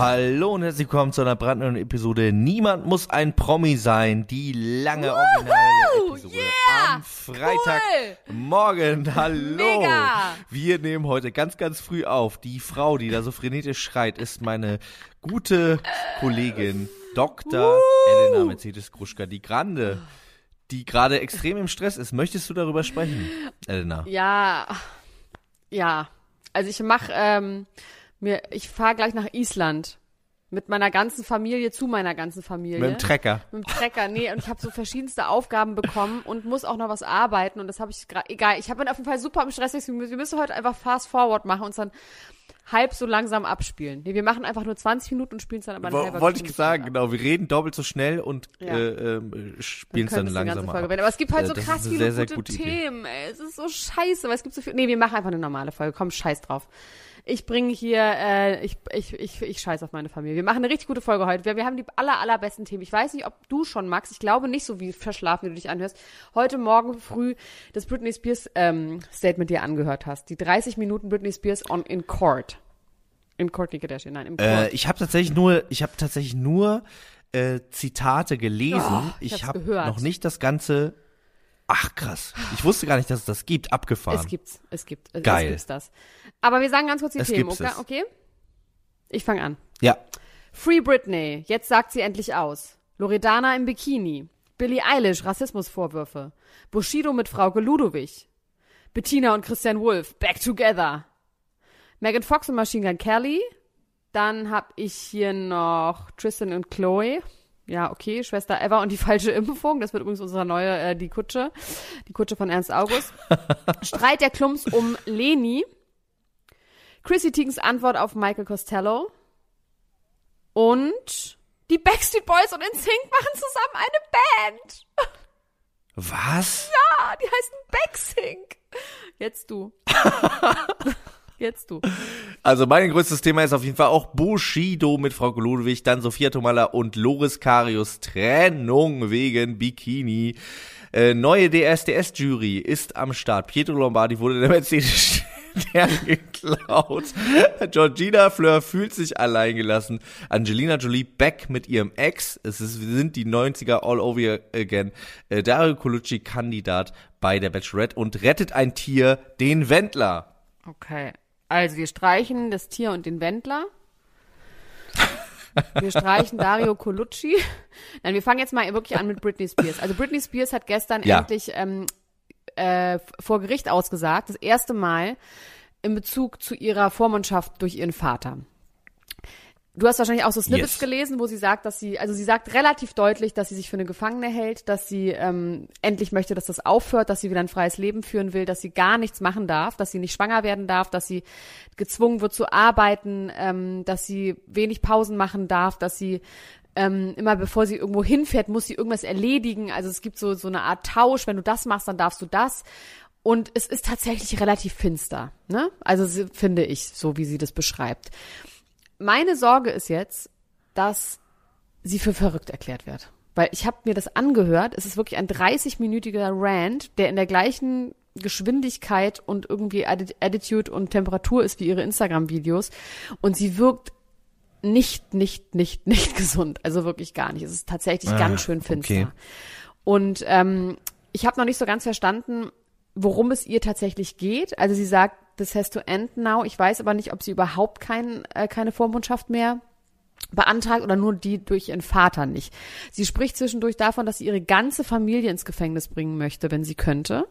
Hallo und herzlich willkommen zu einer brandneuen Episode. Niemand muss ein Promi sein. Die lange originale Episode yeah, am Freitagmorgen. Cool. Hallo. Mega. Wir nehmen heute ganz, ganz früh auf. Die Frau, die da so frenetisch schreit, ist meine gute Kollegin Dr. Elena Mercedes Kruschka, die Grande, die gerade extrem im Stress ist. Möchtest du darüber sprechen, Elena? Ja, ja. Also ich mache ähm, mir, ich fahre gleich nach Island. Mit meiner ganzen Familie, zu meiner ganzen Familie. Mit dem Trecker. Mit dem Trecker, nee. Und ich habe so verschiedenste Aufgaben bekommen und muss auch noch was arbeiten. Und das habe ich gerade, egal. Ich habe auf jeden Fall super im Stress. Wir müssen heute einfach fast forward machen und dann halb so langsam abspielen. Nee, wir machen einfach nur 20 Minuten und spielen es dann aber halbe Wollte ich sagen, genau. Wir reden doppelt so schnell und ja. äh, äh, spielen es dann langsam ab. Aber es gibt halt so äh, krass viele sehr, sehr gute, gute Themen. Ey. Es ist so scheiße, weil es gibt so viel. Nee, wir machen einfach eine normale Folge. Komm, scheiß drauf ich bringe hier, äh, ich, ich, ich, ich scheiß auf meine Familie. Wir machen eine richtig gute Folge heute. Wir, wir haben die aller, allerbesten Themen. Ich weiß nicht, ob du schon magst. Ich glaube nicht so wie verschlafen, wie du dich anhörst. Heute Morgen früh das Britney Spears ähm, Statement dir angehört hast. Die 30 Minuten Britney Spears on in Court. In Court Kardashian, nein, im Court. Äh, ich habe tatsächlich nur, ich habe tatsächlich nur äh, Zitate gelesen. Oh, ich ich habe noch nicht das ganze Ach krass. Ich wusste gar nicht, dass es das gibt. Abgefahren. Es gibt's. Es gibt. Es, Geil. Es gibt's das. Aber wir sagen ganz kurz die es Themen, okay? okay? Ich fange an. Ja. Free Britney. Jetzt sagt sie endlich aus. Loredana im Bikini. Billie Eilish. Rassismusvorwürfe. Bushido mit Frau Ludowig. Bettina und Christian Wolf. Back together. Megan Fox und Machine Gun Kelly. Dann hab ich hier noch Tristan und Chloe ja, okay, Schwester Eva und die falsche Impfung. Das wird übrigens unsere neue, äh, die Kutsche. Die Kutsche von Ernst August. Streit der Klumps um Leni. Chrissy Teigens Antwort auf Michael Costello. Und die Backstreet Boys und NSYNC machen zusammen eine Band. Was? Ja, die heißen Backsync. Jetzt du. Jetzt du. Also mein größtes Thema ist auf jeden Fall auch Bushido mit Frau Ludwig, dann Sophia Tomala und Loris Karius Trennung wegen Bikini. Äh, neue DSDS-Jury ist am Start. Pietro Lombardi wurde der Mercedes geklaut. Georgina Fleur fühlt sich alleingelassen. Angelina Jolie back mit ihrem Ex. Es ist, sind die 90er all over again. Äh, Dario Colucci Kandidat bei der Bachelorette und rettet ein Tier, den Wendler. Okay. Also wir streichen das Tier und den Wendler. Wir streichen Dario Colucci. Nein, wir fangen jetzt mal wirklich an mit Britney Spears. Also Britney Spears hat gestern ja. endlich ähm, äh, vor Gericht ausgesagt, das erste Mal in Bezug zu ihrer Vormundschaft durch ihren Vater. Du hast wahrscheinlich auch so Snippets yes. gelesen, wo sie sagt, dass sie, also sie sagt relativ deutlich, dass sie sich für eine Gefangene hält, dass sie ähm, endlich möchte, dass das aufhört, dass sie wieder ein freies Leben führen will, dass sie gar nichts machen darf, dass sie nicht schwanger werden darf, dass sie gezwungen wird zu arbeiten, ähm, dass sie wenig Pausen machen darf, dass sie ähm, immer bevor sie irgendwo hinfährt, muss sie irgendwas erledigen. Also es gibt so so eine Art Tausch. Wenn du das machst, dann darfst du das. Und es ist tatsächlich relativ finster, ne? Also finde ich, so wie sie das beschreibt meine Sorge ist jetzt, dass sie für verrückt erklärt wird. Weil ich habe mir das angehört. Es ist wirklich ein 30-minütiger Rant, der in der gleichen Geschwindigkeit und irgendwie Attitude und Temperatur ist wie ihre Instagram-Videos. Und sie wirkt nicht, nicht, nicht, nicht gesund. Also wirklich gar nicht. Es ist tatsächlich ah, ganz schön finster. Okay. Und ähm, ich habe noch nicht so ganz verstanden, worum es ihr tatsächlich geht. Also sie sagt, this has to end now. Ich weiß aber nicht, ob sie überhaupt kein, äh, keine Vormundschaft mehr beantragt oder nur die durch ihren Vater nicht. Sie spricht zwischendurch davon, dass sie ihre ganze Familie ins Gefängnis bringen möchte, wenn sie könnte.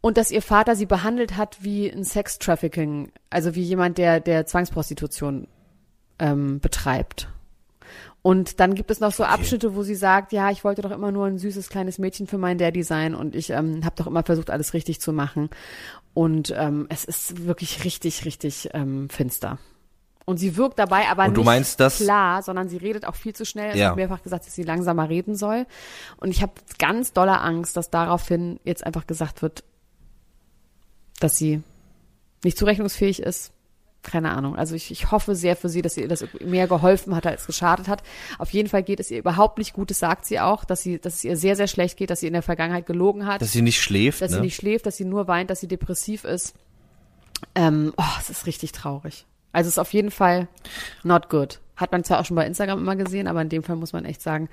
Und dass ihr Vater sie behandelt hat wie ein Sex-Trafficking, also wie jemand, der, der Zwangsprostitution ähm, betreibt. Und dann gibt es noch so okay. Abschnitte, wo sie sagt, ja, ich wollte doch immer nur ein süßes kleines Mädchen für meinen Daddy sein und ich ähm, habe doch immer versucht, alles richtig zu machen. Und ähm, es ist wirklich richtig, richtig ähm, finster. Und sie wirkt dabei aber nicht meinst, klar, sondern sie redet auch viel zu schnell. Ja. hat mehrfach gesagt, dass sie langsamer reden soll. Und ich habe ganz dolle Angst, dass daraufhin jetzt einfach gesagt wird, dass sie nicht zurechnungsfähig ist. Keine Ahnung. Also ich, ich hoffe sehr für sie, dass ihr das mehr geholfen hat, als geschadet hat. Auf jeden Fall geht es ihr überhaupt nicht gut. Das sagt sie auch, dass sie, dass es ihr sehr, sehr schlecht geht, dass sie in der Vergangenheit gelogen hat. Dass sie nicht schläft. Dass ne? sie nicht schläft, dass sie nur weint, dass sie depressiv ist. Ähm, oh, es ist richtig traurig. Also ist auf jeden Fall not good. Hat man zwar auch schon bei Instagram immer gesehen, aber in dem Fall muss man echt sagen,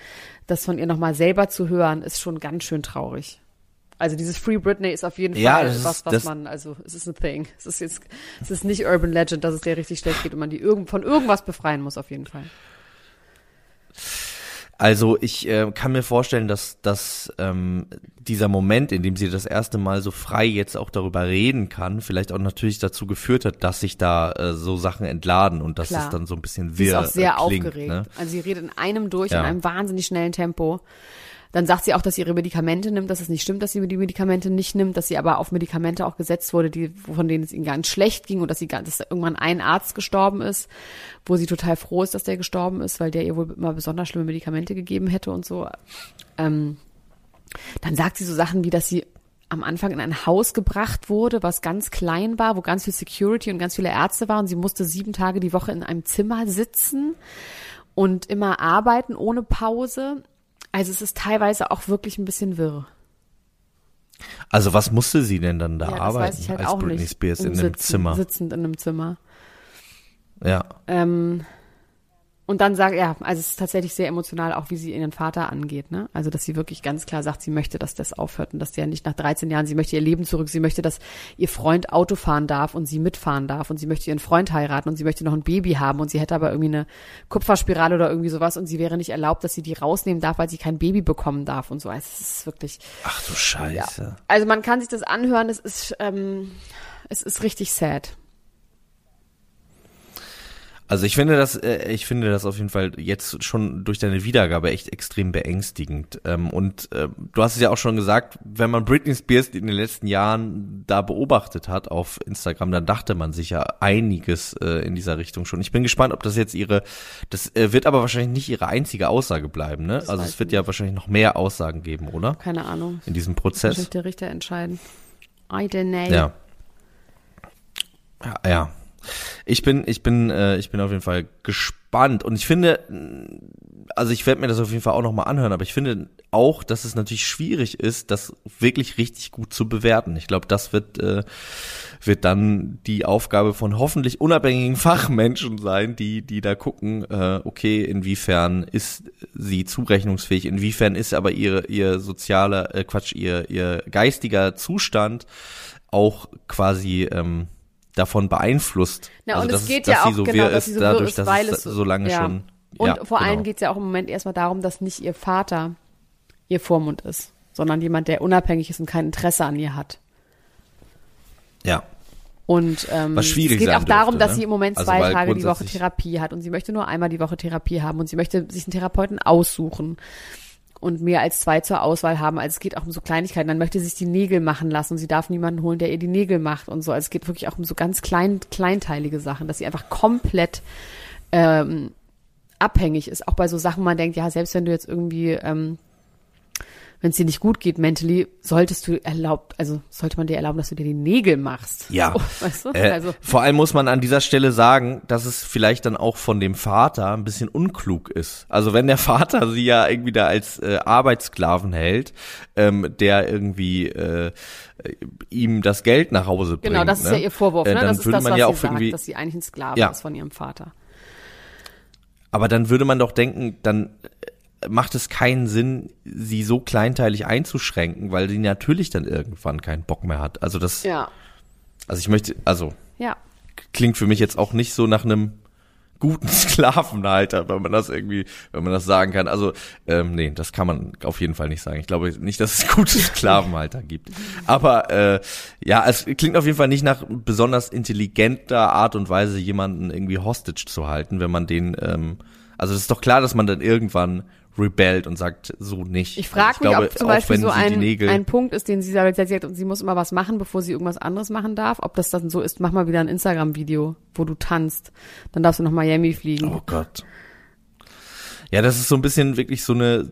das von ihr nochmal selber zu hören, ist schon ganz schön traurig. Also dieses Free Britney ist auf jeden ja, Fall ist, was, was man, also es ist ein Thing. Es ist jetzt, es ist nicht Urban Legend, dass es der richtig schlecht geht und man die irgend, von irgendwas befreien muss auf jeden Fall. Also ich äh, kann mir vorstellen, dass, dass ähm, dieser Moment, in dem sie das erste Mal so frei jetzt auch darüber reden kann, vielleicht auch natürlich dazu geführt hat, dass sich da äh, so Sachen entladen und dass Klar. es dann so ein bisschen wirr Sie ist auch sehr äh, klingt, aufgeregt. Ne? Also sie redet in einem durch, ja. in einem wahnsinnig schnellen Tempo. Dann sagt sie auch, dass sie ihre Medikamente nimmt, dass es nicht stimmt, dass sie die Medikamente nicht nimmt, dass sie aber auf Medikamente auch gesetzt wurde, die, von denen es ihnen ganz schlecht ging und dass sie dass irgendwann ein Arzt gestorben ist, wo sie total froh ist, dass der gestorben ist, weil der ihr wohl immer besonders schlimme Medikamente gegeben hätte und so. Ähm, dann sagt sie so Sachen wie, dass sie am Anfang in ein Haus gebracht wurde, was ganz klein war, wo ganz viel Security und ganz viele Ärzte waren. Sie musste sieben Tage die Woche in einem Zimmer sitzen und immer arbeiten ohne Pause. Also es ist teilweise auch wirklich ein bisschen wirr. Also was musste sie denn dann da ja, arbeiten halt als Britney nicht. Spears in Sitzen, einem Zimmer? Sitzend in einem Zimmer. Ja. Ähm, und dann sagt, ja, also es ist tatsächlich sehr emotional, auch wie sie ihren Vater angeht, ne? Also, dass sie wirklich ganz klar sagt, sie möchte, dass das aufhört und dass der nicht nach 13 Jahren, sie möchte ihr Leben zurück, sie möchte, dass ihr Freund Auto fahren darf und sie mitfahren darf und sie möchte ihren Freund heiraten und sie möchte noch ein Baby haben und sie hätte aber irgendwie eine Kupferspirale oder irgendwie sowas und sie wäre nicht erlaubt, dass sie die rausnehmen darf, weil sie kein Baby bekommen darf und so. Also, es ist wirklich. Ach du Scheiße. Ja. Also, man kann sich das anhören, es ist, ähm, es ist richtig sad. Also ich finde das, äh, ich finde das auf jeden Fall jetzt schon durch deine Wiedergabe echt extrem beängstigend. Ähm, und äh, du hast es ja auch schon gesagt, wenn man Britney Spears in den letzten Jahren da beobachtet hat auf Instagram, dann dachte man sich ja einiges äh, in dieser Richtung schon. Ich bin gespannt, ob das jetzt ihre, das äh, wird aber wahrscheinlich nicht ihre einzige Aussage bleiben, ne? Das also es wird ich ja nicht. wahrscheinlich noch mehr Aussagen geben, oder? Keine Ahnung. In diesem Das Prozess. wird der Richter entscheiden. I don't know. Ja. Ja, ja. Ich bin, ich bin, äh, ich bin auf jeden Fall gespannt und ich finde, also ich werde mir das auf jeden Fall auch nochmal anhören, aber ich finde auch, dass es natürlich schwierig ist, das wirklich richtig gut zu bewerten. Ich glaube, das wird, äh, wird dann die Aufgabe von hoffentlich unabhängigen Fachmenschen sein, die, die da gucken, äh, okay, inwiefern ist sie zurechnungsfähig, inwiefern ist aber ihre, ihr sozialer, äh, Quatsch, ihr, ihr geistiger Zustand auch quasi ähm, davon beeinflusst. Na, also, und dass, es geht dass ja sie auch so genau, dass ist, sie so dadurch, ist, dass weil es so lange ja. schon. Und ja, vor allem genau. geht es ja auch im Moment erstmal darum, dass nicht ihr Vater ihr Vormund ist, sondern jemand, der unabhängig ist und kein Interesse an ihr hat. Ja. Und ähm, Was schwierig es geht auch darum, dürfte, dass ne? sie im Moment Also, zwei weil Tage die Woche Therapie hat und sie möchte nur einmal die Woche Therapie haben und sie möchte sich einen Therapeuten aussuchen und mehr als zwei zur Auswahl haben. Also es geht auch um so Kleinigkeiten. Dann möchte sie sich die Nägel machen lassen und sie darf niemanden holen, der ihr die Nägel macht und so. Also es geht wirklich auch um so ganz klein, kleinteilige Sachen, dass sie einfach komplett ähm, abhängig ist. Auch bei so Sachen, man denkt, ja, selbst wenn du jetzt irgendwie, ähm, wenn es dir nicht gut geht mentally, solltest du erlaubt, also sollte man dir erlauben, dass du dir die Nägel machst. Ja. So, weißt du? Äh, also, vor allem muss man an dieser Stelle sagen, dass es vielleicht dann auch von dem Vater ein bisschen unklug ist. Also wenn der Vater sie ja irgendwie da als äh, Arbeitssklaven hält, ähm, der irgendwie äh, ihm das Geld nach Hause bringt. genau, das ist ne? ja ihr Vorwurf, Äh, ne? dann Das ist würde das, man was ja sie auch sagt, dass sie eigentlich ein Sklave Ja. ist von ihrem Vater. aber dann würde man doch denken, dann äh, macht es keinen Sinn, sie so kleinteilig einzuschränken, weil sie natürlich dann irgendwann keinen Bock mehr hat. Also das Ja. Also ich möchte, also Ja. klingt für mich jetzt auch nicht so nach einem guten Sklavenhalter, wenn man das irgendwie, wenn man das sagen kann. Also, ähm, nee, das kann man auf jeden Fall nicht sagen. Ich glaube nicht, dass es gute Sklavenhalter gibt. Aber äh, ja, es klingt auf jeden Fall nicht nach besonders intelligenter Art und Weise, jemanden irgendwie hostage zu halten, wenn man den, ähm, also es ist doch klar, dass man dann irgendwann rebellt und sagt, so nicht. Ich frage also mich, glaube, ob zum Beispiel so ein, Nägel, ein Punkt ist, den sie sagt, sie sagt, sie muss immer was machen, bevor sie irgendwas anderes machen darf. Ob das dann so ist, mach mal wieder ein Instagram-Video, wo du tanzt. Dann darfst du nach Miami fliegen. Oh Gott. Ja, das ist so ein bisschen wirklich so eine,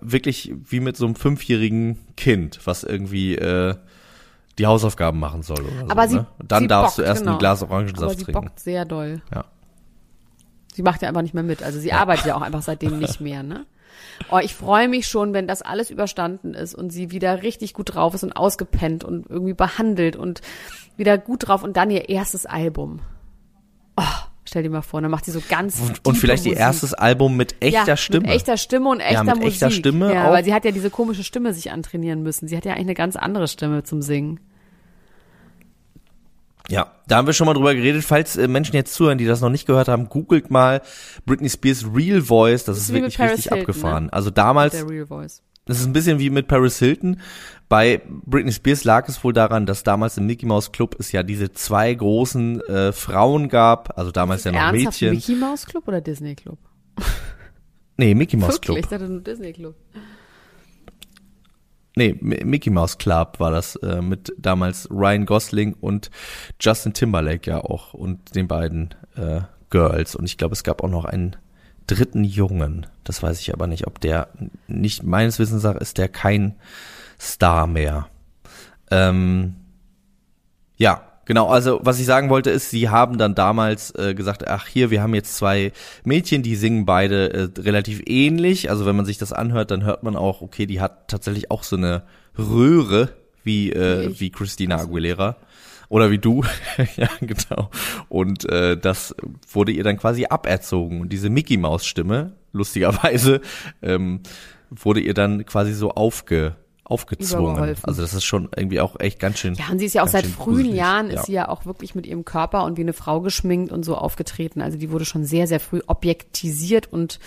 wirklich wie mit so einem fünfjährigen Kind, was irgendwie äh, die Hausaufgaben machen soll oder Aber so. sie- ne? Dann sie darfst du bockt, erst genau. ein Glas Aber Orangensaft sie trinken. bockt sehr doll. Ja. Sie macht ja einfach nicht mehr mit. Also sie arbeitet ja auch einfach seitdem nicht mehr, ne? Oh, ich freue mich schon, wenn das alles überstanden ist und sie wieder richtig gut drauf ist und ausgepennt und irgendwie behandelt und wieder gut drauf und dann ihr erstes Album. Oh, stell dir mal vor, dann macht sie so ganz Und, und vielleicht ihr Musik. erstes Album mit echter ja, Stimme. Mit echter Stimme und echter mit Musik. echter Stimme Ja, auch. weil sie hat ja diese komische Stimme sich antrainieren müssen. Sie hat ja eigentlich eine ganz andere Stimme zum Singen. Ja, da haben wir schon mal drüber geredet. Falls äh, Menschen jetzt zuhören, die das noch nicht gehört haben, googelt mal Britney Spears Real Voice. Das ist, wie mit wirklich richtig Hilton, abgefahren. ne? Also damals Der Real Voice. Das ist ein bisschen wie mit Paris Hilton. Bei Britney Spears lag es wohl daran, dass damals im Mickey Mouse Club es ja diese zwei großen äh, Frauen gab, also damals ja noch Ernsthaft Mädchen. Mickey Mouse Club oder Disney Club? nee, Mickey Mouse Wirklich, ich Club. dachte nur Disney Club. Nee, Mickey Mouse Club war das äh, mit damals Ryan Gosling und Justin Timberlake ja auch und den beiden äh, Girls und ich glaube, es gab auch noch einen dritten Jungen. Das weiß ich aber nicht, ob der nicht meines Wissens nach ist der kein Star mehr. Ähm, ja, genau. Also was ich sagen wollte ist, sie haben dann damals äh, gesagt, ach hier, wir haben jetzt zwei Mädchen, die singen beide äh, relativ ähnlich. Also wenn man sich das anhört, dann hört man auch, okay, die hat tatsächlich auch so eine Röhre wie äh, Wie ich. wie Christina Aguilera. Oder wie du, ja genau. Und äh, das wurde ihr dann quasi aberzogen. Und diese Mickey Maus Stimme, lustigerweise, ähm, wurde ihr dann quasi so aufge, aufgezwungen. Also das ist schon irgendwie auch echt ganz schön. Ja, und sie ist ja auch seit frühen gruselig. Jahren ja. ist sie ja auch wirklich mit ihrem Körper und wie eine Frau geschminkt und so aufgetreten. Also die wurde schon sehr, sehr früh objektisiert und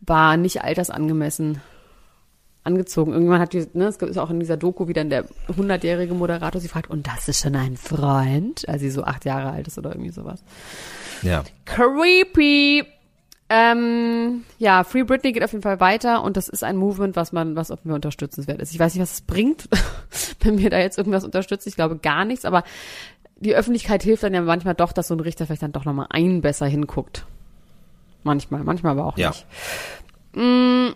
war nicht altersangemessen angezogen. Irgendwann hat die, ne, es ist auch in dieser Doku wieder der hundertjährige Moderator sie fragt, und das ist schon ein Freund, als sie so acht Jahre alt ist oder irgendwie sowas. Ja. Creepy. Ähm, ja, Free Britney geht auf jeden Fall weiter und das ist ein Movement, was man, was auf mir unterstützenswert ist. Ich weiß nicht, was es bringt, wenn mir da jetzt irgendwas unterstützt. Ich glaube gar nichts, aber die Öffentlichkeit hilft dann ja manchmal doch, dass so ein Richter vielleicht dann doch nochmal einen besser hinguckt. Manchmal, manchmal aber auch Ja. nicht. Mm,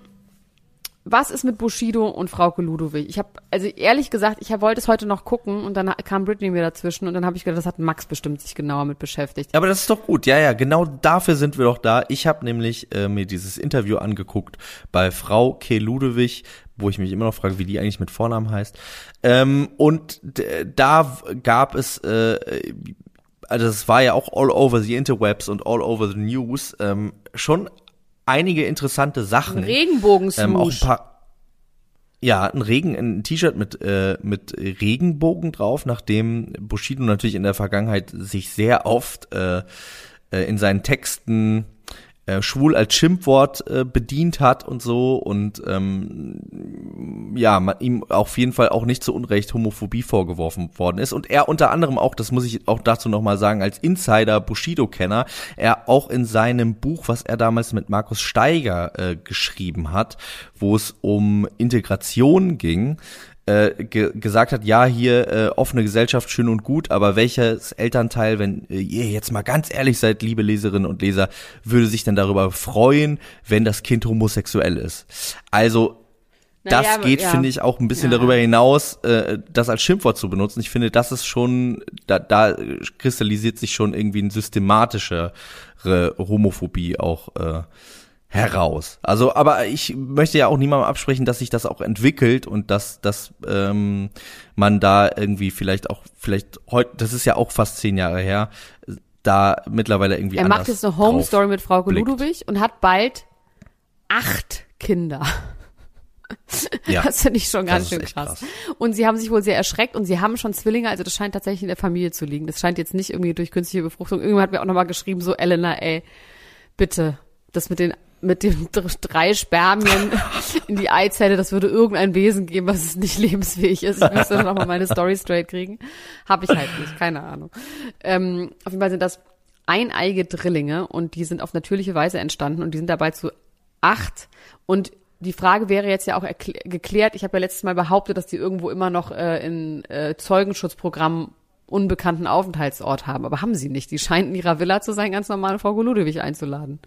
was ist mit Bushido und Frauke Ludowig? Ich habe, also ehrlich gesagt, ich wollte es heute noch gucken und dann kam Britney mir dazwischen und dann habe ich gedacht, das hat Max bestimmt sich genauer mit beschäftigt. Aber das ist doch gut. Ja, ja, genau dafür sind wir doch da. Ich habe nämlich äh, mir dieses Interview angeguckt bei Frau K. Ludewig, wo ich mich immer noch frage, wie die eigentlich mit Vornamen heißt. Ähm, und da gab es, äh, also es war ja auch all over the interwebs und all over the news, ähm, schon einige interessante Sachen. Regenbogen Ähm, auch ein paar. Ja, ein Regen, ein T-Shirt mit äh, mit Regenbogen drauf, nachdem Bushido natürlich in der Vergangenheit sich sehr oft äh, äh, in seinen Texten äh, schwul als Schimpfwort äh, bedient hat und so und ähm, ja, man, ihm auf jeden Fall auch nicht zu Unrecht Homophobie vorgeworfen worden ist. Und er unter anderem auch, das muss ich auch dazu nochmal sagen, als Insider Bushido-Kenner, er auch in seinem Buch, was er damals mit Markus Steiger äh, geschrieben hat, wo es um Integration ging, äh, ge gesagt hat, ja, hier äh, offene Gesellschaft schön und gut, aber welches Elternteil, wenn äh, ihr jetzt mal ganz ehrlich seid, liebe Leserinnen und Leser, würde sich denn darüber freuen, wenn das Kind homosexuell ist? Also das Naja, geht, ja. finde ich, auch ein bisschen Ja. darüber hinaus, äh, das als Schimpfwort zu benutzen. Ich finde, das ist schon, da, da kristallisiert sich schon irgendwie eine systematischere Homophobie auch äh, heraus. Also, aber ich möchte ja auch niemandem absprechen, dass sich das auch entwickelt und dass, dass ähm, man da irgendwie vielleicht auch, vielleicht heute, das ist ja auch fast zehn Jahre her, da mittlerweile irgendwie Er macht jetzt eine Home Story mit Frauke blickt. Ludowig und hat bald acht Kinder. Ja, das finde ich schon ganz schön krass. krass. Und sie haben sich wohl sehr erschreckt und sie haben schon Zwillinge, also das scheint tatsächlich in der Familie zu liegen. Das scheint jetzt nicht irgendwie durch künstliche Befruchtung. Irgendwann hat mir auch nochmal geschrieben, so Elena, ey, bitte, das mit den mit den drei Spermien in die Eizelle, das würde irgendein Wesen geben, was es nicht lebensfähig ist. Ich müsste noch mal meine Story straight kriegen. Habe ich halt nicht, keine Ahnung. Ähm, auf jeden Fall sind das eineige Drillinge und die sind auf natürliche Weise entstanden und die sind dabei zu acht. Und die Frage wäre jetzt ja auch geklärt. Ich habe ja letztes Mal behauptet, dass die irgendwo immer noch äh, in äh, Zeugenschutzprogrammen unbekannten Aufenthaltsort haben. Aber haben sie nicht. Die scheinen in ihrer Villa zu sein, ganz normal Frau Goludewig einzuladen.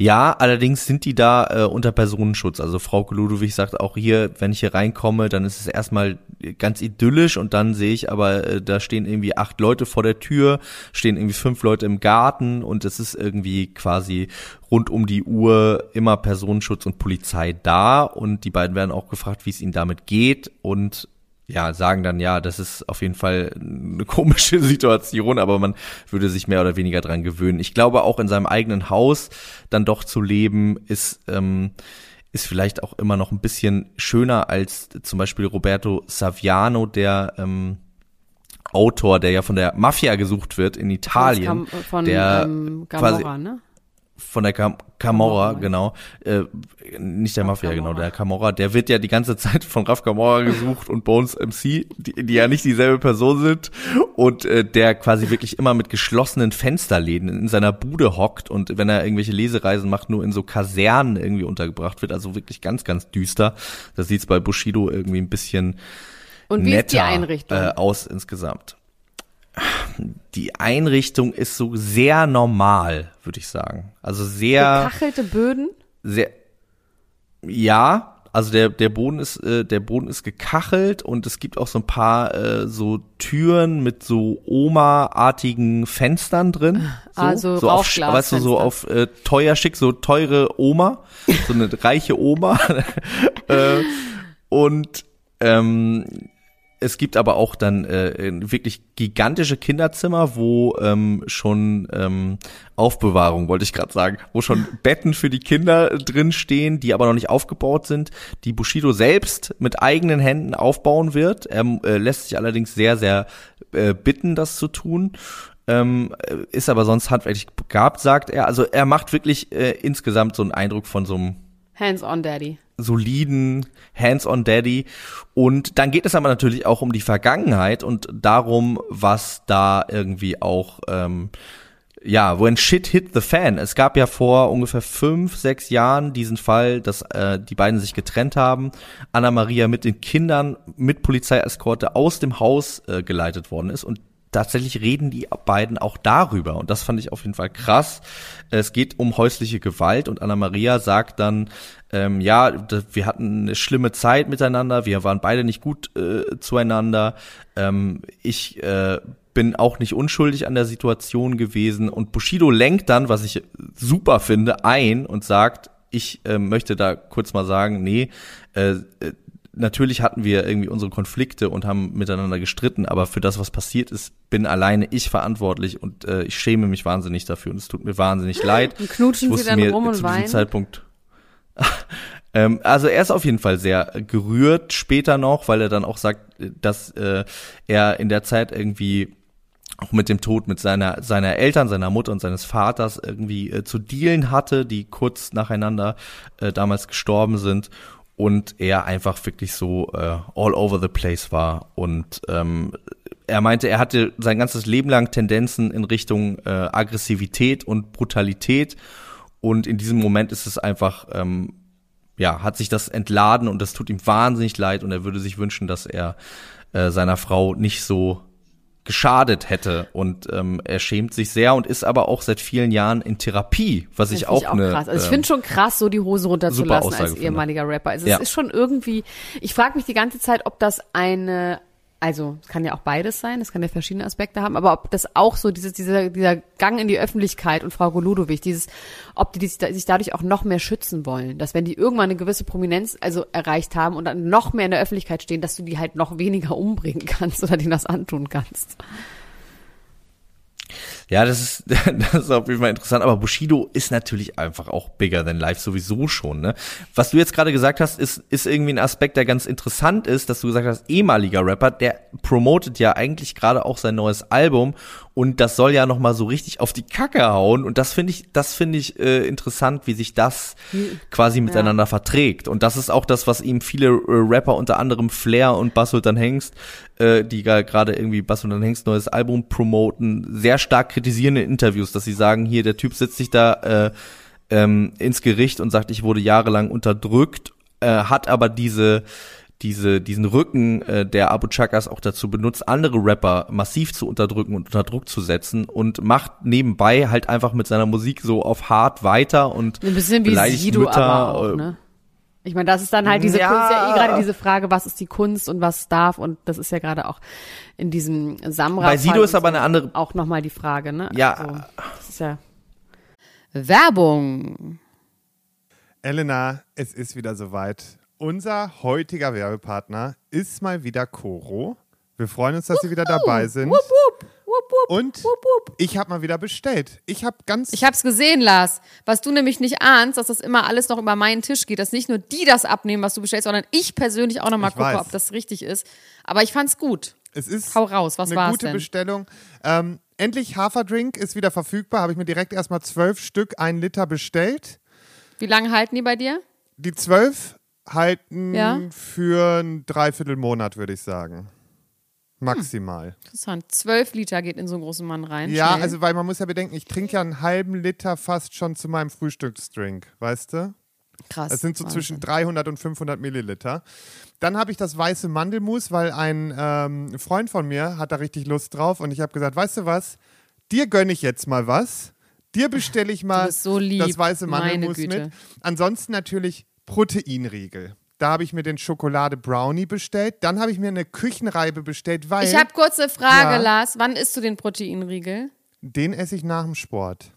Ja, allerdings sind die da äh, unter Personenschutz. Also Frau Ludwig sagt auch hier, wenn ich hier reinkomme, dann ist es erstmal ganz idyllisch und dann sehe ich aber, äh, da stehen irgendwie acht Leute vor der Tür, stehen irgendwie fünf Leute im Garten und es ist irgendwie quasi rund um die Uhr immer Personenschutz und Polizei da und die beiden werden auch gefragt, wie es ihnen damit geht und ja, sagen dann, ja, das ist auf jeden Fall eine komische Situation, aber man würde sich mehr oder weniger dran gewöhnen. Ich glaube, auch in seinem eigenen Haus dann doch zu leben, ist, ähm, ist vielleicht auch immer noch ein bisschen schöner als zum Beispiel Roberto Saviano, der ähm, Autor, der ja von der Mafia gesucht wird in Italien. Von, von der ähm, Gamora, quasi, ne? Von der Cam Camorra, genau. Äh, nicht der Mafia, genau, der Camorra. Der wird ja die ganze Zeit von Raf Camorra gesucht und Bones MC, die, die ja nicht dieselbe Person sind. Und äh, der quasi wirklich immer mit geschlossenen Fensterläden in seiner Bude hockt und wenn er irgendwelche Lesereisen macht, nur in so Kasernen irgendwie untergebracht wird. Also wirklich ganz, ganz düster. Da sieht's bei Bushido irgendwie ein bisschen und wie netter, ist die Einrichtung? Äh, aus insgesamt die Einrichtung ist so sehr normal, würde ich sagen. Also sehr. Gekachelte Böden? Sehr. Ja, also der der Boden ist äh, der Boden ist gekachelt und es gibt auch so ein paar äh, so Türen mit so Oma-artigen Fenstern drin. So, also so auf, weißt du so auf äh, teuer schick so teure Oma, so eine reiche Oma äh, und ähm, es gibt aber auch dann äh, wirklich gigantische Kinderzimmer, wo ähm, schon ähm, Aufbewahrung, wollte ich gerade sagen, wo schon Betten für die Kinder drin stehen, die aber noch nicht aufgebaut sind, die Bushido selbst mit eigenen Händen aufbauen wird. Er äh, lässt sich allerdings sehr, sehr äh, bitten, das zu tun. Ähm, ist aber sonst handwerklich begabt, sagt er. Also er macht wirklich äh, insgesamt so einen Eindruck von so einem Hands-on Daddy soliden Hands-on Daddy. Und dann geht es aber natürlich auch um die Vergangenheit und darum, was da irgendwie auch, ähm, ja, when shit hit the fan. Es gab ja vor ungefähr fünf, sechs Jahren diesen Fall, dass äh, die beiden sich getrennt haben. Anna Maria mit den Kindern mit Polizeieskorte aus dem Haus äh, geleitet worden ist und tatsächlich reden die beiden auch darüber. Und das fand ich auf jeden Fall krass. Es geht um häusliche Gewalt und Anna Maria sagt dann, ähm, ja, wir hatten eine schlimme Zeit miteinander, wir waren beide nicht gut äh, zueinander. Ähm, ich äh, bin auch nicht unschuldig an der Situation gewesen. Und Bushido lenkt dann, was ich super finde, ein und sagt, ich äh, möchte da kurz mal sagen, nee, äh, äh natürlich hatten wir irgendwie unsere Konflikte und haben miteinander gestritten, aber für das, was passiert ist, bin alleine ich verantwortlich und äh, ich schäme mich wahnsinnig dafür und es tut mir wahnsinnig leid. Und knutschen sie dann rum und zu weinen? Zeitpunkt ähm, also er ist auf jeden Fall sehr gerührt später noch, weil er dann auch sagt, dass äh, er in der Zeit irgendwie auch mit dem Tod mit seiner seiner Eltern, seiner Mutter und seines Vaters irgendwie äh, zu dealen hatte, die kurz nacheinander äh, damals gestorben sind und er einfach wirklich so äh, all over the place war. Und ähm, er meinte, er hatte sein ganzes Leben lang Tendenzen in Richtung äh, Aggressivität und Brutalität. Und in diesem Moment ist es einfach ähm, ja hat sich das entladen und das tut ihm wahnsinnig leid. Und er würde sich wünschen, dass er äh, seiner Frau nicht so geschadet hätte und ähm, er schämt sich sehr und ist aber auch seit vielen Jahren in Therapie, was ich auch, auch eine krass. Also ich finde schon krass, so die Hose runterzulassen als ehemaliger Rapper. Also ja. es ist schon irgendwie. Ich frage mich die ganze Zeit, ob das eine also es kann ja auch beides sein, es kann ja verschiedene Aspekte haben, aber ob das auch so dieses, dieser, dieser Gang in die Öffentlichkeit und Frau Goludowig, dieses, ob die, die sich dadurch auch noch mehr schützen wollen, dass wenn die irgendwann eine gewisse Prominenz also erreicht haben und dann noch mehr in der Öffentlichkeit stehen, dass du die halt noch weniger umbringen kannst oder denen das antun kannst. Ja, das ist, das ist auf jeden Fall interessant, aber Bushido ist natürlich einfach auch bigger than life sowieso schon, ne? Was du jetzt gerade gesagt hast, ist, ist irgendwie ein Aspekt, der ganz interessant ist, dass du gesagt hast, ehemaliger Rapper, der promotet ja eigentlich gerade auch sein neues Album und das soll ja noch mal so richtig auf die Kacke hauen und das finde ich, das finde ich äh, interessant, wie sich das quasi miteinander ja. verträgt und das ist auch das, was ihm viele äh, Rapper, unter anderem Flair und Bassultan Hengst, äh, die gerade irgendwie Bassultan Hengst neues Album promoten, sehr stark kritisieren in Interviews, dass sie sagen, hier, der Typ sitzt sich da äh, ähm, ins Gericht und sagt, ich wurde jahrelang unterdrückt, äh, hat aber diese diese, diesen Rücken äh, der Abu Chakas auch dazu benutzt, andere Rapper massiv zu unterdrücken und unter Druck zu setzen und macht nebenbei halt einfach mit seiner Musik so auf hart weiter und ein bisschen wie Sido Mütter, aber auch, ne? Ich meine, das ist dann halt diese ja. Kunst, ja eh gerade diese Frage, was ist die Kunst und was darf und das ist ja gerade auch in diesem Samra. Bei Sido ist aber eine andere. Auch nochmal die Frage, ne? Ja. Also, das ist ja. Werbung. Elena, es ist wieder soweit. Unser heutiger Werbepartner ist mal wieder Coro. Wir freuen uns, dass Sie wieder dabei sind. Wupp, wupp. Und ich habe mal wieder bestellt. Ich habe ganz. Ich habe es gesehen, Lars. Was du nämlich nicht ahnst, dass das immer alles noch über meinen Tisch geht, dass nicht nur die das abnehmen, was du bestellst, sondern ich persönlich auch noch mal gucke, weiß. ob das richtig ist. Aber ich fand's gut. Es ist Hau raus, was eine gute denn? Bestellung. Ähm, endlich Haferdrink ist wieder verfügbar. Habe ich mir direkt erstmal zwölf Stück, ein Liter bestellt. Wie lange halten die bei dir? Die zwölf halten ja? für ein Dreiviertelmonat, würde ich sagen. Maximal. Hm, interessant. Zwölf Liter geht in so einen großen Mann rein. Ja, schnell. also weil man muss ja bedenken, ich trinke ja einen halben Liter fast schon zu meinem Frühstücksdrink, weißt du? Krass. Das sind so Wahnsinn. zwischen 300 und 500 Milliliter. Dann habe ich das weiße Mandelmus, weil ein ähm, Freund von mir hat da richtig Lust drauf und ich habe gesagt, weißt du was, dir gönne ich jetzt mal was. Dir bestelle ich mal so das weiße Mandelmus mit. Ansonsten natürlich Proteinriegel. Da habe ich mir den Schokolade Brownie bestellt. Dann habe ich mir eine Küchenreibe bestellt, weil. Ich habe kurze Frage, ja, Lars. Wann isst du den Proteinriegel? Den esse ich nach dem Sport.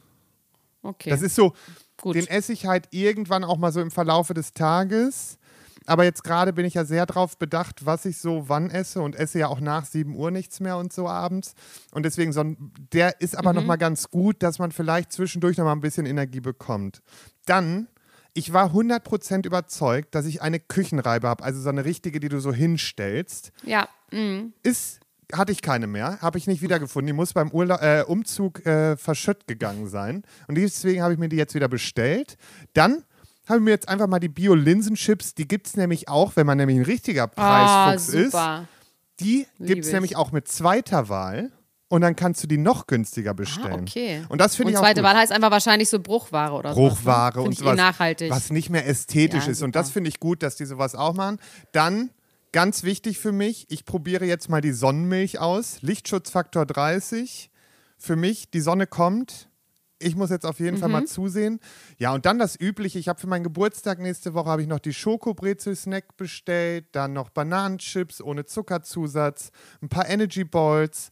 Okay. Das ist so. Gut. Den esse ich halt irgendwann auch mal so im Verlaufe des Tages. Aber jetzt gerade bin ich ja sehr darauf bedacht, was ich so wann esse und esse ja auch nach 7 Uhr nichts mehr und so abends. Und deswegen, so ein, der ist aber mhm. nochmal ganz gut, dass man vielleicht zwischendurch nochmal ein bisschen Energie bekommt. Dann ich war 100% überzeugt, dass ich eine Küchenreibe habe, also so eine richtige, die du so hinstellst. Ja. Mhm. Ist, hatte ich keine mehr, habe ich nicht wiedergefunden. Die muss beim Urla äh, Umzug äh, verschütt gegangen sein. Und deswegen habe ich mir die jetzt wieder bestellt. Dann habe ich mir jetzt einfach mal die Bio-Linsenchips, die gibt es nämlich auch, wenn man nämlich ein richtiger Preisfuchs oh, ist. Die gibt es nämlich auch mit zweiter Wahl und dann kannst du die noch günstiger ah, bestellen. Ah, okay. Und das finde ich auch zweite gut. Wahl heißt einfach wahrscheinlich so Bruchware oder so. Bruchware ne? und sowas, nachhaltig. was nicht mehr ästhetisch ja, ist. Super. Und das finde ich gut, dass die sowas auch machen. Dann ganz wichtig für mich, ich probiere jetzt mal die Sonnenmilch aus. Lichtschutzfaktor 30. Für mich, die Sonne kommt. Ich muss jetzt auf jeden mhm. Fall mal zusehen. Ja, und dann das Übliche. Ich habe für meinen Geburtstag nächste Woche habe ich noch die Schokobrezel-Snack bestellt, dann noch Bananenchips ohne Zuckerzusatz, ein paar Energy Balls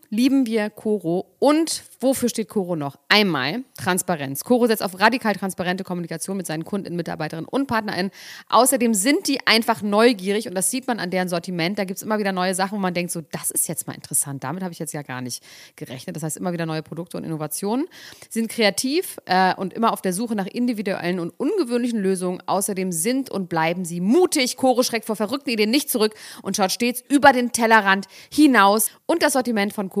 lieben wir Coro. Und wofür steht Coro noch? Einmal Transparenz. Coro setzt auf radikal transparente Kommunikation mit seinen Kunden, Mitarbeiterinnen und PartnerInnen. Außerdem sind die einfach neugierig und das sieht man an deren Sortiment. Da gibt es immer wieder neue Sachen, wo man denkt, so, das ist jetzt mal interessant. Damit habe ich jetzt ja gar nicht gerechnet. Das heißt, immer wieder neue Produkte und Innovationen. Sie sind kreativ äh, und immer auf der Suche nach individuellen und ungewöhnlichen Lösungen. Außerdem sind und bleiben sie mutig. Coro schreckt vor verrückten Ideen nicht zurück und schaut stets über den Tellerrand hinaus. Und das Sortiment von Coro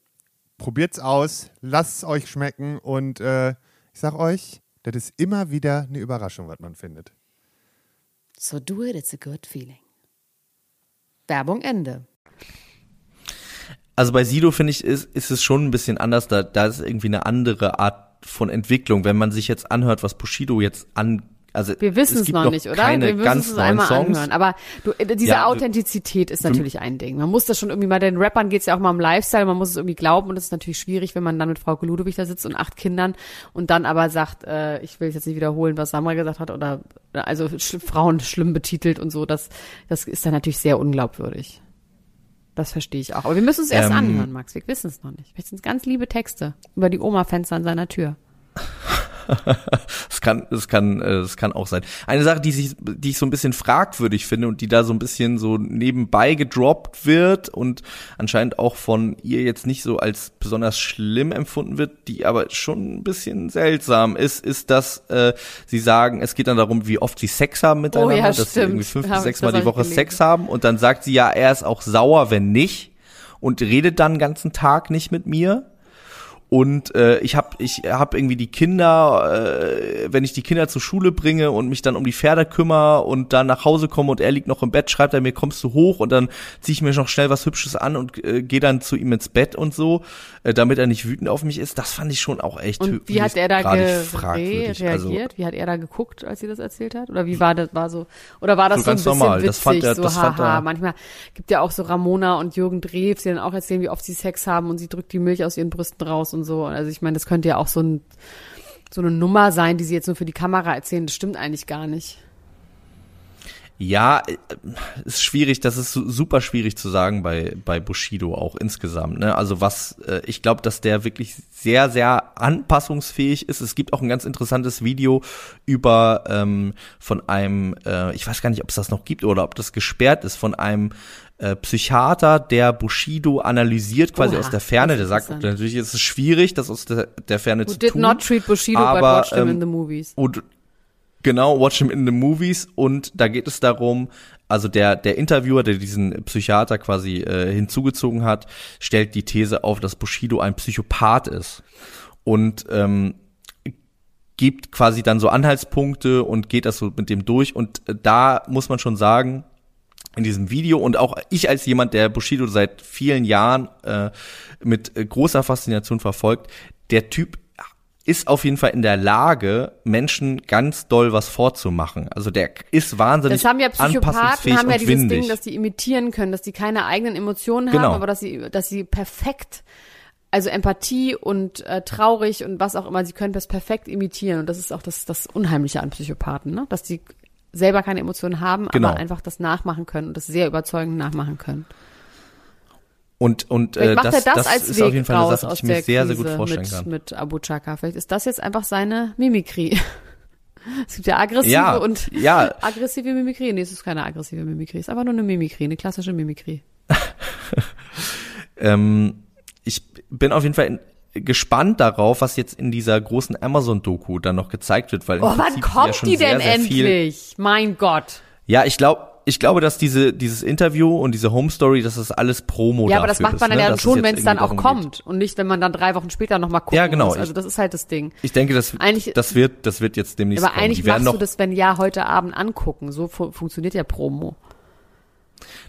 Probiert's aus, lasst es euch schmecken und äh, ich sag euch, das ist immer wieder eine Überraschung, was man findet. So do it, it's a good feeling. Werbung Ende. Also bei Sido finde ich, ist, ist es schon ein bisschen anders. Da, da ist irgendwie eine andere Art von Entwicklung. Wenn man sich jetzt anhört, was Bushido jetzt an also wir wissen es noch, noch nicht, oder? wir müssen es einmal Songs. anhören. Aber du, äh, diese ja, Authentizität ist natürlich ein Ding. Man muss das schon irgendwie mal, den Rappern geht's ja auch mal um Lifestyle, man muss es irgendwie glauben und es ist natürlich schwierig, wenn man dann mit Frau Ludwig da sitzt und acht Kindern und dann aber sagt, äh, ich will jetzt nicht wiederholen, was Samra gesagt hat oder also sch Frauen schlimm betitelt und so. Das, das ist dann natürlich sehr unglaubwürdig. Das verstehe ich auch. Aber wir müssen es erst ähm, anhören, Max. Wir wissen es noch nicht. Vielleicht sind es ganz liebe Texte über die Oma-Fenster an seiner Tür. Es kann, es kann, es kann auch sein. Eine Sache, die ich, die ich so ein bisschen fragwürdig finde und die da so ein bisschen so nebenbei gedroppt wird und anscheinend auch von ihr jetzt nicht so als besonders schlimm empfunden wird, die aber schon ein bisschen seltsam ist, ist, dass äh, sie sagen, es geht dann darum, wie oft sie Sex haben miteinander, oh ja, dass stimmt. sie irgendwie fünf bis sechs Mal die Woche gelesen. Sex haben und dann sagt sie ja, er ist auch sauer, wenn nicht und redet dann den ganzen Tag nicht mit mir. Und äh, ich habe ich hab irgendwie die Kinder, äh, wenn ich die Kinder zur Schule bringe und mich dann um die Pferde kümmere und dann nach Hause komme und er liegt noch im Bett, schreibt er mir, kommst du hoch und dann ziehe ich mir noch schnell was Hübsches an und äh, gehe dann zu ihm ins Bett und so, äh, damit er nicht wütend auf mich ist. Das fand ich schon auch echt Und wie hat er da reagiert? Also, wie hat er da geguckt, als sie das erzählt hat? Oder wie war das, war so, oder war das so, so ein bisschen normal. witzig, das fand er, so das haha. Fand er, Manchmal gibt ja auch so Ramona und Jürgen Drews, die dann auch erzählen, wie oft sie Sex haben und sie drückt die Milch aus ihren Brüsten raus und und so. Also ich meine, das könnte ja auch so, ein, so eine Nummer sein, die sie jetzt nur für die Kamera erzählen. Das stimmt eigentlich gar nicht. Ja, äh, ist schwierig, das ist super schwierig zu sagen bei, bei Bushido auch insgesamt. Ne? Also was, äh, ich glaube, dass der wirklich sehr, sehr anpassungsfähig ist. Es gibt auch ein ganz interessantes Video über ähm, von einem, äh, ich weiß gar nicht, ob es das noch gibt oder ob das gesperrt ist, von einem äh, Psychiater, der Bushido analysiert, quasi Oha, aus der Ferne. Der sagt, natürlich ist es schwierig, das aus der, der Ferne Who zu did tun. did not treat Bushido, aber, but watched him ähm, in the movies. Und, genau, watch him in the movies. Und da geht es darum, also der, der Interviewer, der diesen Psychiater quasi äh, hinzugezogen hat, stellt die These auf, dass Bushido ein Psychopath ist. Und ähm, gibt quasi dann so Anhaltspunkte und geht das so mit dem durch. Und äh, da muss man schon sagen, in diesem Video und auch ich als jemand, der Bushido seit vielen Jahren äh, mit äh, großer Faszination verfolgt, der Typ ist auf jeden Fall in der Lage, Menschen ganz doll was vorzumachen. Also der ist wahnsinnig Das haben ja Psychopathen, haben ja dieses windig. Ding, dass die imitieren können, dass die keine eigenen Emotionen genau. haben, aber dass sie, dass sie perfekt, also Empathie und äh, traurig und was auch immer, sie können das perfekt imitieren. Und das ist auch das, das Unheimliche an Psychopathen, ne? dass die selber keine Emotionen haben, genau. aber einfach das nachmachen können und das sehr überzeugend nachmachen können. Und, und äh, das, das, das als ist Weg auf jeden Fall eine Sache, die ich mir sehr, sehr gut vorstellen mit, kann. Mit Abu Chaka. Vielleicht ist das jetzt einfach seine Mimikrie. Es gibt ja aggressive ja, und ja. aggressive Mimikrie. Nee, es ist keine aggressive Mimikrie. Es ist einfach nur eine Mimikrie, eine klassische Mimikrie. ähm, ich bin auf jeden Fall gespannt darauf, was jetzt in dieser großen Amazon-Doku dann noch gezeigt wird, weil oh, wann kommt ja die denn sehr, endlich? Mein Gott. Ja, ich glaube, ich glaube, dass diese dieses Interview und diese Home Story, dass das alles Promo Ja, aber das macht man ist, dann ne? ja schon, wenn es dann auch kommt geht. und nicht, wenn man dann drei Wochen später noch mal gucken Ja, genau. Muss. Also das ist halt das Ding. Ich denke, das eigentlich, das wird das wird jetzt demnächst Aber eigentlich machst du das, wenn ja heute Abend angucken. So fu funktioniert ja Promo.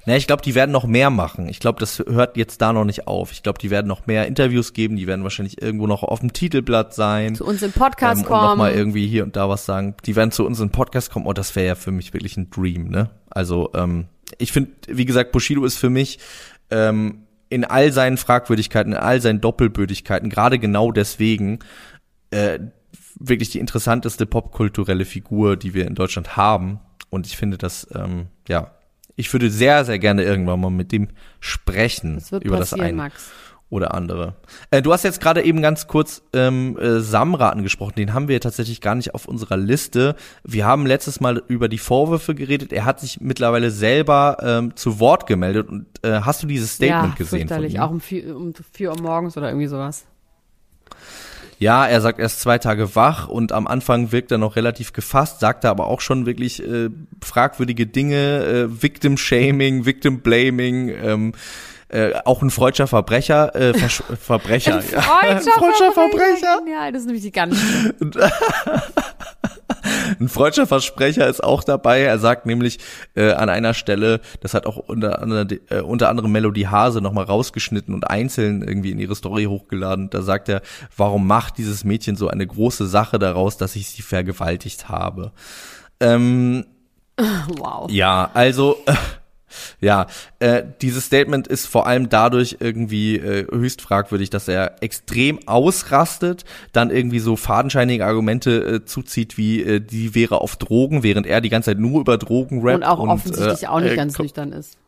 Na, ich glaube, die werden noch mehr machen. Ich glaube, das hört jetzt da noch nicht auf. Ich glaube, die werden noch mehr Interviews geben. Die werden wahrscheinlich irgendwo noch auf dem Titelblatt sein. Zu uns im Podcast ähm, kommen. Und noch mal irgendwie hier und da was sagen. Die werden zu uns im Podcast kommen. Oh, das wäre ja für mich wirklich ein Dream, ne? Also, ähm, ich finde, wie gesagt, Bushido ist für mich ähm, in all seinen Fragwürdigkeiten, in all seinen Doppelbödigkeiten, gerade genau deswegen äh, wirklich die interessanteste popkulturelle Figur, die wir in Deutschland haben. Und ich finde das, ähm, ja, ich würde sehr, sehr gerne irgendwann mal mit dem sprechen das wird über das ein Max. oder andere. Äh, du hast jetzt gerade eben ganz kurz ähm, äh, Samra angesprochen. Den haben wir tatsächlich gar nicht auf unserer Liste. Wir haben letztes Mal über die Vorwürfe geredet. Er hat sich mittlerweile selber ähm, zu Wort gemeldet. Und äh, hast du dieses Statement ja, gesehen? Ihm? Auch um vier, um vier Uhr morgens oder irgendwie sowas. Ja, er sagt erst zwei Tage wach und am Anfang wirkt er noch relativ gefasst, sagt er aber auch schon wirklich äh, fragwürdige Dinge, äh, Victim Shaming, Victim Blaming, ähm, äh, auch ein freudscher Verbrecher, äh, Versch Verbrecher. Ein freudscher, ja. freudscher Verbrecher. Ja, das ist nämlich die ganz Ein freudscher Versprecher ist auch dabei. Er sagt nämlich äh, an einer Stelle, das hat auch unter, äh, unter anderem Melody Hase nochmal rausgeschnitten und einzeln irgendwie in ihre Story hochgeladen. Da sagt er, warum macht dieses Mädchen so eine große Sache daraus, dass ich sie vergewaltigt habe? Ähm, wow. Ja, also äh, ja, äh, dieses Statement ist vor allem dadurch irgendwie äh, höchst fragwürdig, dass er extrem ausrastet, dann irgendwie so fadenscheinige Argumente äh, zuzieht, wie äh, die wäre auf Drogen, während er die ganze Zeit nur über Drogen rappt. Und auch und, offensichtlich äh, auch nicht äh, ganz nüchtern ist.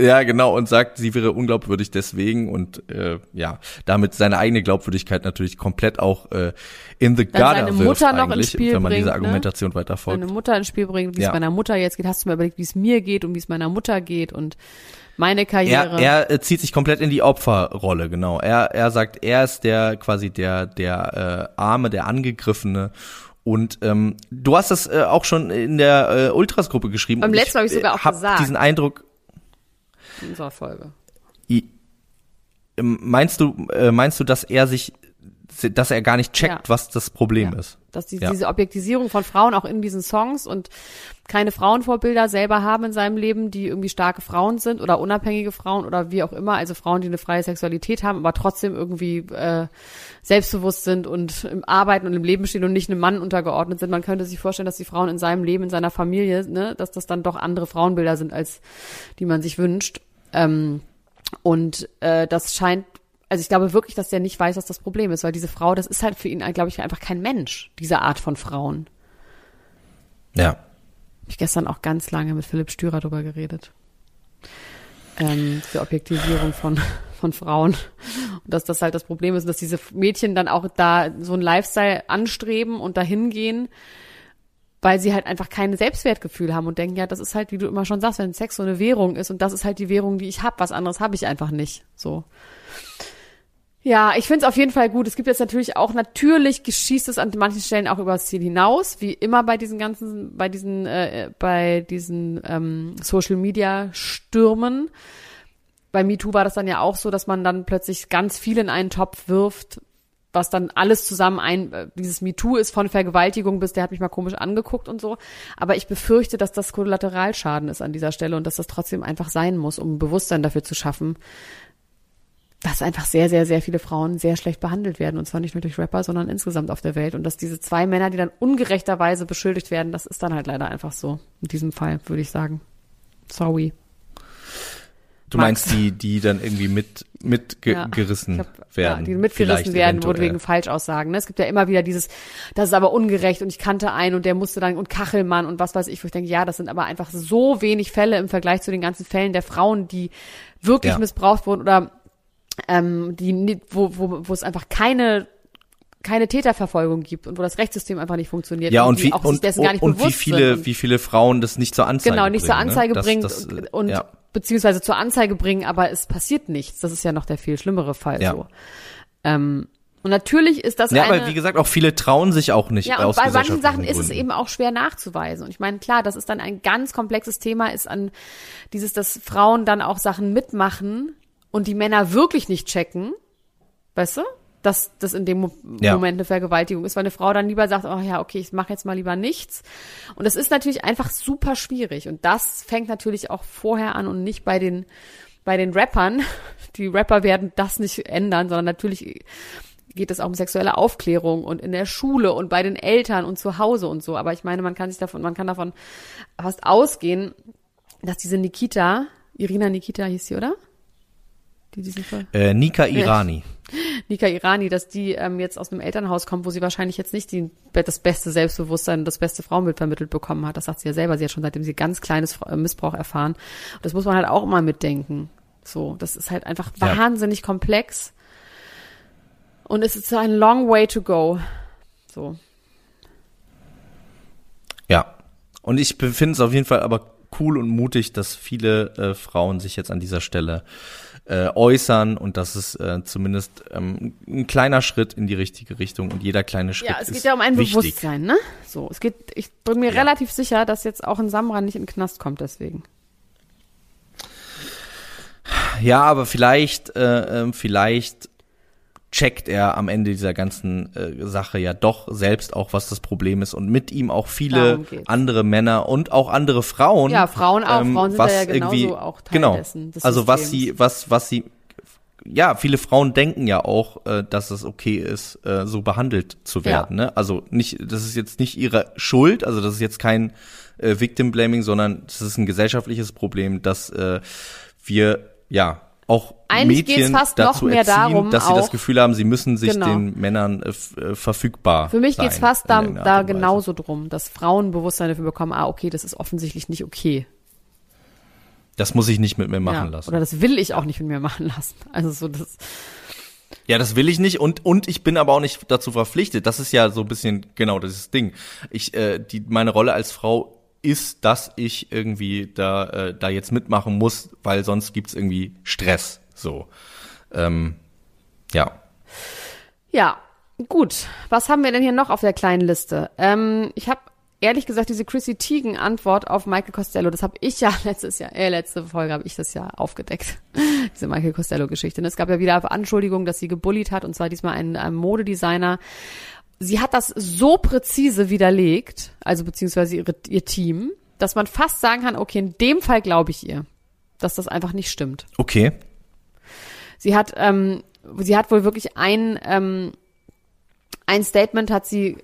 Ja, genau, und sagt, sie wäre unglaubwürdig deswegen und äh, ja, damit seine eigene Glaubwürdigkeit natürlich komplett auch äh, in the gutter seine Mutter noch ins Spiel wenn man bringt, diese ne? Argumentation ne? weiter folgt. Seine Mutter ins Spiel bringt, wie ja. es meiner Mutter jetzt geht. Hast du mir überlegt, wie es mir geht und wie es meiner Mutter geht und meine Karriere. Er, er äh, zieht sich komplett in die Opferrolle, genau. Er, er sagt, er ist der quasi der der äh, Arme, der Angegriffene und ähm, du hast das äh, auch schon in der äh, Ultras-Gruppe geschrieben. Beim letzten habe ich sogar auch hab gesagt. diesen Eindruck, in unserer Folge. I, ähm, meinst du, äh, meinst du, dass er sich, dass er gar nicht checkt, ja. was das Problem ja. ist? Dass die, ja. diese Objektisierung von Frauen auch in diesen Songs und keine Frauenvorbilder selber haben in seinem Leben, die irgendwie starke Frauen sind oder unabhängige Frauen oder wie auch immer, also Frauen, die eine freie Sexualität haben, aber trotzdem irgendwie äh, selbstbewusst sind und im Arbeiten und im Leben stehen und nicht einem Mann untergeordnet sind. Man könnte sich vorstellen, dass die Frauen in seinem Leben, in seiner Familie, ne, dass das dann doch andere Frauenbilder sind, als die man sich wünscht. Ähm, und äh, das scheint, also ich glaube wirklich, dass der nicht weiß, was das Problem ist, weil diese Frau, das ist halt für ihn, glaube ich, einfach kein Mensch, diese Art von Frauen. Ja. Ich gestern auch ganz lange mit Philipp Stürer drüber geredet. Ähm, für Objektivierung von, von Frauen. Und dass das halt das Problem ist, dass diese Mädchen dann auch da so einen Lifestyle anstreben und dahin gehen, weil sie halt einfach kein Selbstwertgefühl haben und denken, ja, das ist halt, wie du immer schon sagst, wenn Sex so eine Währung ist und das ist halt die Währung, die ich habe, was anderes habe ich einfach nicht. So. Ja, ich finde es auf jeden Fall gut. Es gibt jetzt natürlich auch, natürlich geschießt es an manchen Stellen auch über das Ziel hinaus, wie immer bei diesen ganzen, bei diesen, äh, bei diesen ähm, Social Media Stürmen. Bei MeToo war das dann ja auch so, dass man dann plötzlich ganz viel in einen Topf wirft, was dann alles zusammen ein, äh, dieses MeToo ist von Vergewaltigung bis, der hat mich mal komisch angeguckt und so. Aber ich befürchte, dass das Kollateralschaden ist an dieser Stelle und dass das trotzdem einfach sein muss, um Bewusstsein dafür zu schaffen, dass einfach sehr, sehr, sehr viele Frauen sehr schlecht behandelt werden. Und zwar nicht nur durch Rapper, sondern insgesamt auf der Welt. Und dass diese zwei Männer, die dann ungerechterweise beschuldigt werden, das ist dann halt leider einfach so. In diesem Fall, würde ich sagen. Sorry. Du Max. meinst die, die dann irgendwie mit mitgerissen ja, werden? Ja, die mitgerissen werden, wurde wegen Falschaussagen. Ne? Es gibt ja immer wieder dieses, das ist aber ungerecht und ich kannte einen und der musste dann und Kachelmann und was weiß ich, wo ich denke, ja, das sind aber einfach so wenig Fälle im Vergleich zu den ganzen Fällen der Frauen, die wirklich ja. missbraucht wurden oder ähm, die, wo, wo, wo es einfach keine keine Täterverfolgung gibt und wo das Rechtssystem einfach nicht funktioniert. Ja, und, und wie, und, und, und wie viele, sind. wie viele Frauen das nicht zur Anzeige bringen. Genau, nicht zur ne? Anzeige ne? bringt das, das, und, ja. Beziehungsweise zur Anzeige bringen, aber es passiert nichts. Das ist ja noch der viel schlimmere Fall ja. so. Ähm, und natürlich ist das ja, eine, aber wie gesagt, auch viele trauen sich auch nicht. Ja, und bei manchen Sachen ist es eben auch schwer nachzuweisen. Und ich meine, klar, das ist dann ein ganz komplexes Thema, ist an dieses, dass Frauen dann auch Sachen mitmachen und die Männer wirklich nicht checken, weißt du? Dass das in dem Mo ja. Moment eine Vergewaltigung ist, weil eine Frau dann lieber sagt, oh ja, okay, ich mache jetzt mal lieber nichts. Und das ist natürlich einfach super schwierig. Und das fängt natürlich auch vorher an und nicht bei den, bei den Rappern. Die Rapper werden das nicht ändern, sondern natürlich geht es auch um sexuelle Aufklärung und in der Schule und bei den Eltern und zu Hause und so. Aber ich meine, man kann sich davon, man kann davon fast ausgehen, dass diese Nikita, Irina Nikita hieß sie, oder? Die diesen Fall. Äh, Nika Irani. Nika Irani, dass die ähm, jetzt aus einem Elternhaus kommt, wo sie wahrscheinlich jetzt nicht die, das beste Selbstbewusstsein und das beste Frauenbild vermittelt bekommen hat. Das sagt sie ja selber. Sie hat schon seitdem sie ganz kleines äh, Missbrauch erfahren. Und das muss man halt auch mal mitdenken. So, das ist halt einfach ja. wahnsinnig komplex. Und es ist so ein long way to go. So. Ja. Und ich finde es auf jeden Fall aber cool und mutig, dass viele äh, Frauen sich jetzt an dieser Stelle äh, äußern und das ist äh, zumindest ähm, ein kleiner Schritt in die richtige Richtung und jeder kleine Schritt ist Ja, es geht ja um ein wichtig. Bewusstsein, ne? So, es geht, ich bin mir ja. relativ sicher, dass jetzt auch ein Samra nicht in den Knast kommt deswegen. Ja, aber vielleicht, äh, ähm, vielleicht checkt er am Ende dieser ganzen äh, Sache ja doch selbst auch, was das Problem ist und mit ihm auch viele andere Männer und auch andere Frauen. Ja, Frauen auch. Ähm, Frauen sind was ja genauso auch Teil genau, dessen. Des also was sie, was, was sie, ja, viele Frauen denken ja auch, äh, dass es okay ist, äh, so behandelt zu werden. Ja. Ne? Also nicht, das ist jetzt nicht ihre Schuld, also das ist jetzt kein äh, Victim Blaming, sondern das ist ein gesellschaftliches Problem, dass äh, wir ja auch Eigentlich Mädchen dazu erziehen, darum, dass sie das Gefühl haben, sie müssen sich genau. den Männern äh, äh verfügbar Für mich geht's fast da, da genauso drum, dass Frauen Bewusstsein dafür bekommen, ah, okay, das ist offensichtlich nicht okay. Das muss ich nicht mit mir machen ja, lassen. Oder das will ich auch nicht mit mir machen lassen. Also so das. Ja, das will ich nicht und und ich bin aber auch nicht dazu verpflichtet. Das ist ja so ein bisschen genau dieses Ding. Ich äh, die meine Rolle als Frau ist, dass ich irgendwie da, äh, da jetzt mitmachen muss, weil sonst gibt's irgendwie Stress. So. Ähm, ja. Ja, gut. Was haben wir denn hier noch auf der kleinen Liste? Ähm, ich habe ehrlich gesagt diese Chrissy Teigen Antwort auf Michael Costello, das habe ich ja letztes Jahr, äh, letzte Folge habe ich das ja aufgedeckt. diese Michael Costello Geschichte. Und es gab ja wieder Anschuldigungen, dass sie gebullied hat und zwar diesmal ein, ein Modedesigner sie hat das so präzise widerlegt, also beziehungsweise ihre, ihr Team, dass man fast sagen kann, okay, in dem Fall glaube ich ihr, dass das einfach nicht stimmt. Okay. Sie hat, ähm, sie hat wohl wirklich ein, ähm, ein Statement hat sie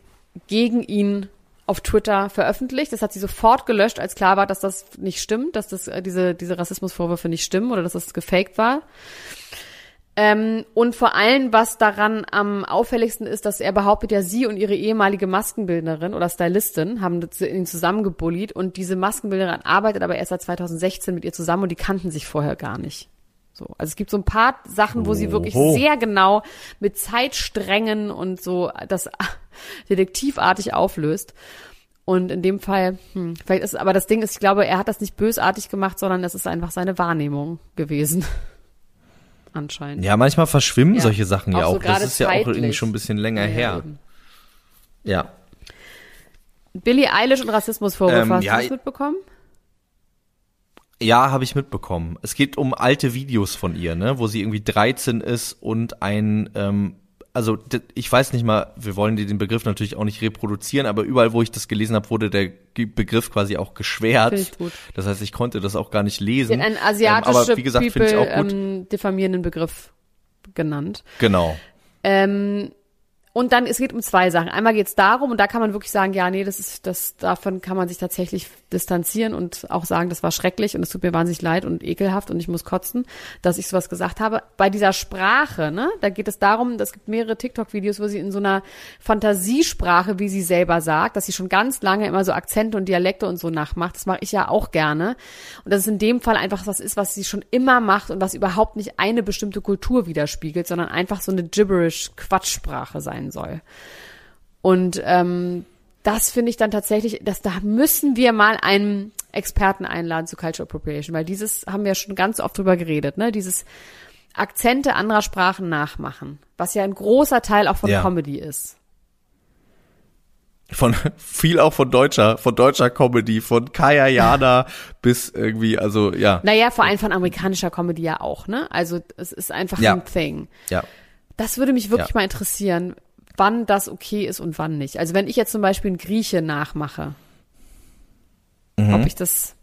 gegen ihn auf Twitter veröffentlicht. Das hat sie sofort gelöscht, als klar war, dass das nicht stimmt, dass das äh, diese diese Rassismusvorwürfe nicht stimmen oder dass das gefaked war. Ähm, und vor allem, was daran am auffälligsten ist, dass er behauptet, ja, sie und ihre ehemalige Maskenbildnerin oder Stylistin haben ihn zusammengebullied und diese Maskenbildnerin arbeitet aber erst seit 2016 mit ihr zusammen und die kannten sich vorher gar nicht. So, also es gibt so ein paar Sachen, wo sie wirklich sehr genau mit Zeitsträngen und so das detektivartig auflöst. Und in dem Fall, hm, vielleicht ist, aber das Ding ist, ich glaube, er hat das nicht bösartig gemacht, sondern es ist einfach seine Wahrnehmung gewesen anscheinend. Ja, manchmal verschwimmen ja. solche Sachen auch ja auch. So das ist zeitlich. ja auch irgendwie schon ein bisschen länger ja, her. Eben. Ja. Billie Eilish und Rassismusvorwürfe, ähm, hast ja, du das mitbekommen? Ja, habe ich mitbekommen. Es geht um alte Videos von ihr, ne, wo sie irgendwie 13 ist und ein ähm, also ich weiß nicht mal, wir wollen den Begriff natürlich auch nicht reproduzieren, aber überall, wo ich das gelesen habe, wurde der Begriff quasi auch geschwärzt. Das heißt, ich konnte das auch gar nicht lesen. Ein asiatischer, ähm, aber wie gesagt, finde ich auch gut. Ähm, diffamierenden Begriff genannt. Genau. Ähm, und dann, es geht um zwei Sachen. Einmal geht es darum, und da kann man wirklich sagen, ja, nee, das ist, das, davon kann man sich tatsächlich distanzieren und auch sagen, das war schrecklich und es tut mir wahnsinnig leid und ekelhaft und ich muss kotzen, dass ich sowas gesagt habe. Bei dieser Sprache, ne, da geht es darum, es gibt mehrere TikTok-Videos, wo sie in so einer Fantasiesprache, wie sie selber sagt, dass sie schon ganz lange immer so Akzente und Dialekte und so nachmacht. Das mache ich ja auch gerne. Und das ist in dem Fall einfach was ist, was sie schon immer macht und was überhaupt nicht eine bestimmte Kultur widerspiegelt, sondern einfach so eine gibberish Quatschsprache sein soll. Und ähm, das finde ich dann tatsächlich, dass da müssen wir mal einen Experten einladen zu Cultural Appropriation, weil dieses haben wir schon ganz oft drüber geredet, ne? Dieses Akzente anderer Sprachen nachmachen, was ja ein großer Teil auch von ja. Comedy ist. Von viel auch von deutscher, von deutscher Comedy, von Kaya Jana bis irgendwie, also ja. Naja, vor allem von amerikanischer Comedy ja auch, ne? Also es ist einfach ja. ein Thing. Ja. Das würde mich wirklich ja. mal interessieren wann das okay ist und wann nicht. Also wenn ich jetzt zum Beispiel einen Grieche nachmache, mhm. ob ich das,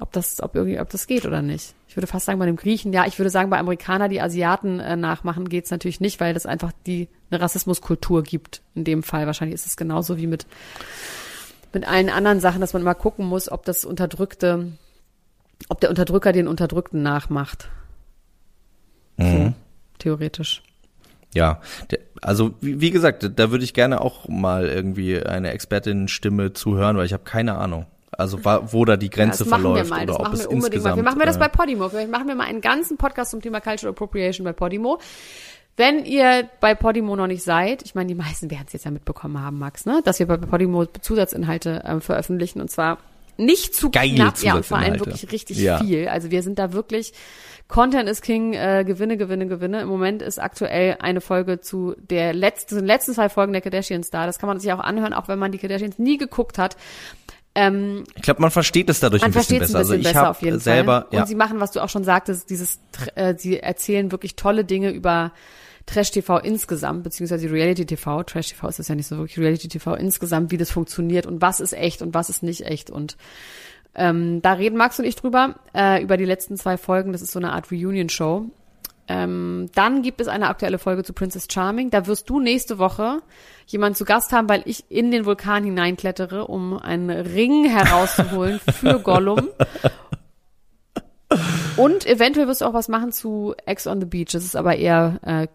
ob das, ob irgendwie, ob das geht oder nicht. Ich würde fast sagen, bei dem Griechen, ja, ich würde sagen, bei Amerikaner, die Asiaten äh, nachmachen, geht's natürlich nicht, weil das einfach die eine Rassismuskultur gibt. In dem Fall wahrscheinlich ist es genauso wie mit mit allen anderen Sachen, dass man mal gucken muss, ob das Unterdrückte, ob der Unterdrücker den Unterdrückten nachmacht. Mhm. So, theoretisch. Ja, also wie, wie gesagt, da würde ich gerne auch mal irgendwie eine Expertinnenstimme zuhören, weil ich habe keine Ahnung. Also wo da die Grenze ja, verläuft oder das ob es insgesamt. Mal. Wir machen wir das äh, bei Podimo. Vielleicht machen wir mal einen ganzen Podcast zum Thema Cultural Appropriation bei Podimo. Wenn ihr bei Podimo noch nicht seid, ich meine, die meisten werden es jetzt ja mitbekommen haben, Max, ne, dass wir bei Podimo Zusatzinhalte äh, veröffentlichen und zwar nicht zu Geil knapp, ja, und vor allem wirklich richtig ja. viel. Also wir sind da wirklich Content is King, äh, Gewinne, Gewinne, Gewinne. Im Moment ist aktuell eine Folge zu der letzten, den letzten zwei Folgen der Kardashians da. Das kann man sich auch anhören, auch wenn man die Kardashians nie geguckt hat. Ähm, ich glaube, man versteht es dadurch ein bisschen besser. Ein bisschen also ich habe selber Fall. und sie machen, was du auch schon sagtest, dieses, äh, sie erzählen wirklich tolle Dinge über Trash-TV insgesamt, beziehungsweise Reality-TV, Trash-TV ist das ja nicht so wirklich, Reality-TV insgesamt, wie das funktioniert und was ist echt und was ist nicht echt und ähm, da reden Max und ich drüber, äh, über die letzten zwei Folgen. Das ist so eine Art Reunion-Show. Ähm, dann gibt es eine aktuelle Folge zu Princess Charming. Da wirst du nächste Woche jemanden zu Gast haben, weil ich in den Vulkan hineinklettere, um einen Ring herauszuholen für Gollum. Und eventuell wirst du auch was machen zu Ex on the Beach. Das ist aber eher äh,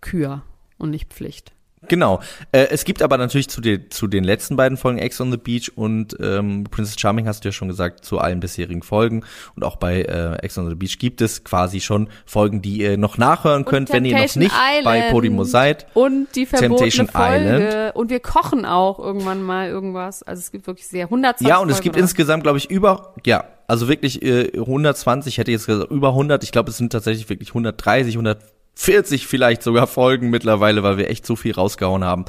Kür und nicht Pflicht. Genau. Äh, es gibt aber natürlich zu, den zu den letzten beiden Folgen Ex on the Beach und ähm, Princess Charming hast du ja schon gesagt, zu allen bisherigen Folgen. Und auch bei äh, Ex on the Beach gibt es quasi schon Folgen, die ihr noch nachhören könnt, wenn ihr noch nicht Island bei Podimo seid. Und die verbotene Temptation Folge. Island. Und wir kochen auch irgendwann mal irgendwas. Also es gibt wirklich sehr 120 Ja, und es gibt oder? insgesamt, glaube ich, über, ja, also wirklich äh, 120, hätte ich jetzt gesagt, über 100. Ich glaube, es sind tatsächlich wirklich 130, 100 40 vielleicht sogar Folgen mittlerweile, weil wir echt so viel rausgehauen haben.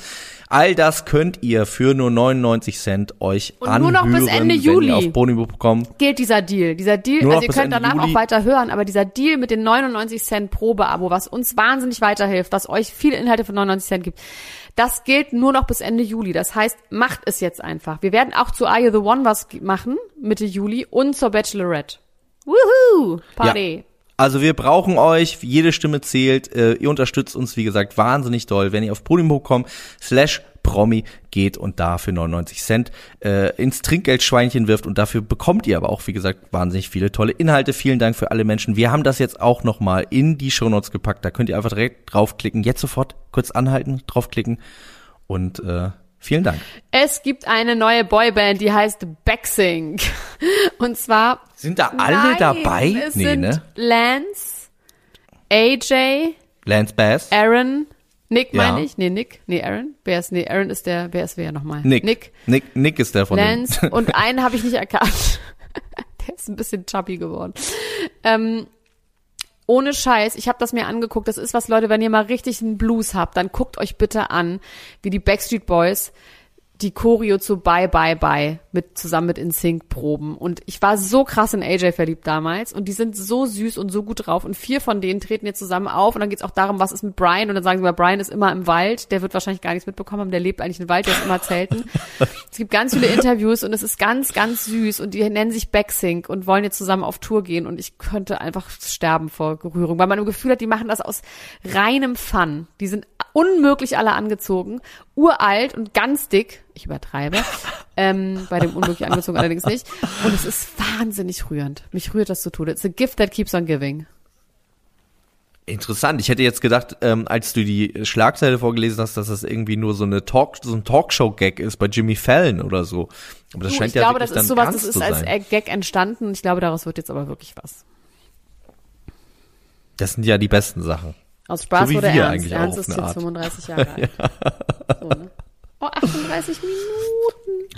All das könnt ihr für nur 99 Cent euch Und anhören, nur noch bis Ende Juli auf Bonibo.com. Gilt dieser Deal. Dieser Deal, nur also ihr könnt Ende danach Juli. auch weiter hören, aber dieser Deal mit den 99 Cent Probeabo, was uns wahnsinnig weiterhilft, was euch viele Inhalte für 99 Cent gibt, das gilt nur noch bis Ende Juli. Das heißt, macht es jetzt einfach. Wir werden auch zu Are You the One was machen, Mitte Juli und zur Bachelorette. Woohoo! Party! Ja. Also wir brauchen euch, jede Stimme zählt. Äh, ihr unterstützt uns, wie gesagt, wahnsinnig doll. Wenn ihr auf podium.com slash Promi geht und da für 99 Cent äh, ins Trinkgeldschweinchen wirft und dafür bekommt ihr aber auch, wie gesagt, wahnsinnig viele tolle Inhalte. Vielen Dank für alle Menschen. Wir haben das jetzt auch nochmal in die Shownotes gepackt. Da könnt ihr einfach direkt draufklicken. Jetzt sofort kurz anhalten, draufklicken und äh, Vielen Dank. Es gibt eine neue Boyband, die heißt Backsync. Und zwar. Sind da alle nein, dabei? Es nee, sind ne? Lance, AJ, Lance Bass, Aaron, Nick ja. meine ich. Nee, Nick. Nee, Aaron. Wer ist, nee, Aaron ist der, wer ist wer nochmal? Nick. Nick. Nick, Nick ist der von Lance. Den. Und einen habe ich nicht erkannt. der ist ein bisschen chubby geworden. Ähm, ohne Scheiß, ich habe das mir angeguckt. Das ist was, Leute, wenn ihr mal richtig einen Blues habt, dann guckt euch bitte an, wie die Backstreet Boys die Choreo zu Bye Bye Bye mit zusammen mit InSync proben. Und ich war so krass in AJ verliebt damals und die sind so süß und so gut drauf. Und vier von denen treten jetzt zusammen auf und dann geht's auch darum, was ist mit Brian? Und dann sagen sie mal, Brian ist immer im Wald, der wird wahrscheinlich gar nichts mitbekommen haben, der lebt eigentlich im Wald, der ist immer zelten. es gibt ganz viele Interviews und es ist ganz ganz süß und die nennen sich Backsync und wollen jetzt zusammen auf Tour gehen und ich könnte einfach sterben vor Gerührung, weil man im Gefühl hat, die machen das aus reinem Fun. Die sind unmöglich alle angezogen, uralt und ganz dick ich übertreibe. ähm, bei dem unmöglich angezogen allerdings nicht. Und es ist wahnsinnig rührend. Mich rührt das zu tun. It's a gift that keeps on giving. Interessant. Ich hätte jetzt gedacht, ähm, als du die Schlagzeile vorgelesen hast, dass das irgendwie nur so eine Talk, so ein Talkshow-Gag ist bei Jimmy Fallon oder so. Aber das du, scheint ich ja glaube, das ist sowas, das ist als Gag entstanden. Ich glaube, daraus wird jetzt aber wirklich was. Das sind ja die besten Sachen. Aus Spaß so wurde Ernst. Ernst ist jetzt 35 Jahre alt. ja. so, ne? Oh, 38 Minuten.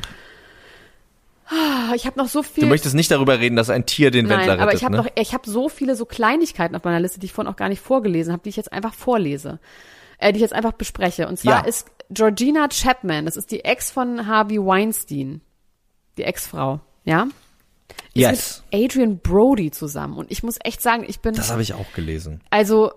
Ich habe noch so viel. Du möchtest nicht darüber reden, dass ein Tier den Nein, Wendler rettet, aber ich habe ne? noch, ich habe so viele so Kleinigkeiten auf meiner Liste, die ich vorhin auch gar nicht vorgelesen habe, die ich jetzt einfach vorlese, äh, die ich jetzt einfach bespreche. Und zwar ja. ist Georgina Chapman, das ist die Ex von Harvey Weinstein, die Ex-Frau, ja? Ist yes. mit Adrian Brody zusammen. Und ich muss echt sagen, ich bin. Das habe ich auch gelesen. Also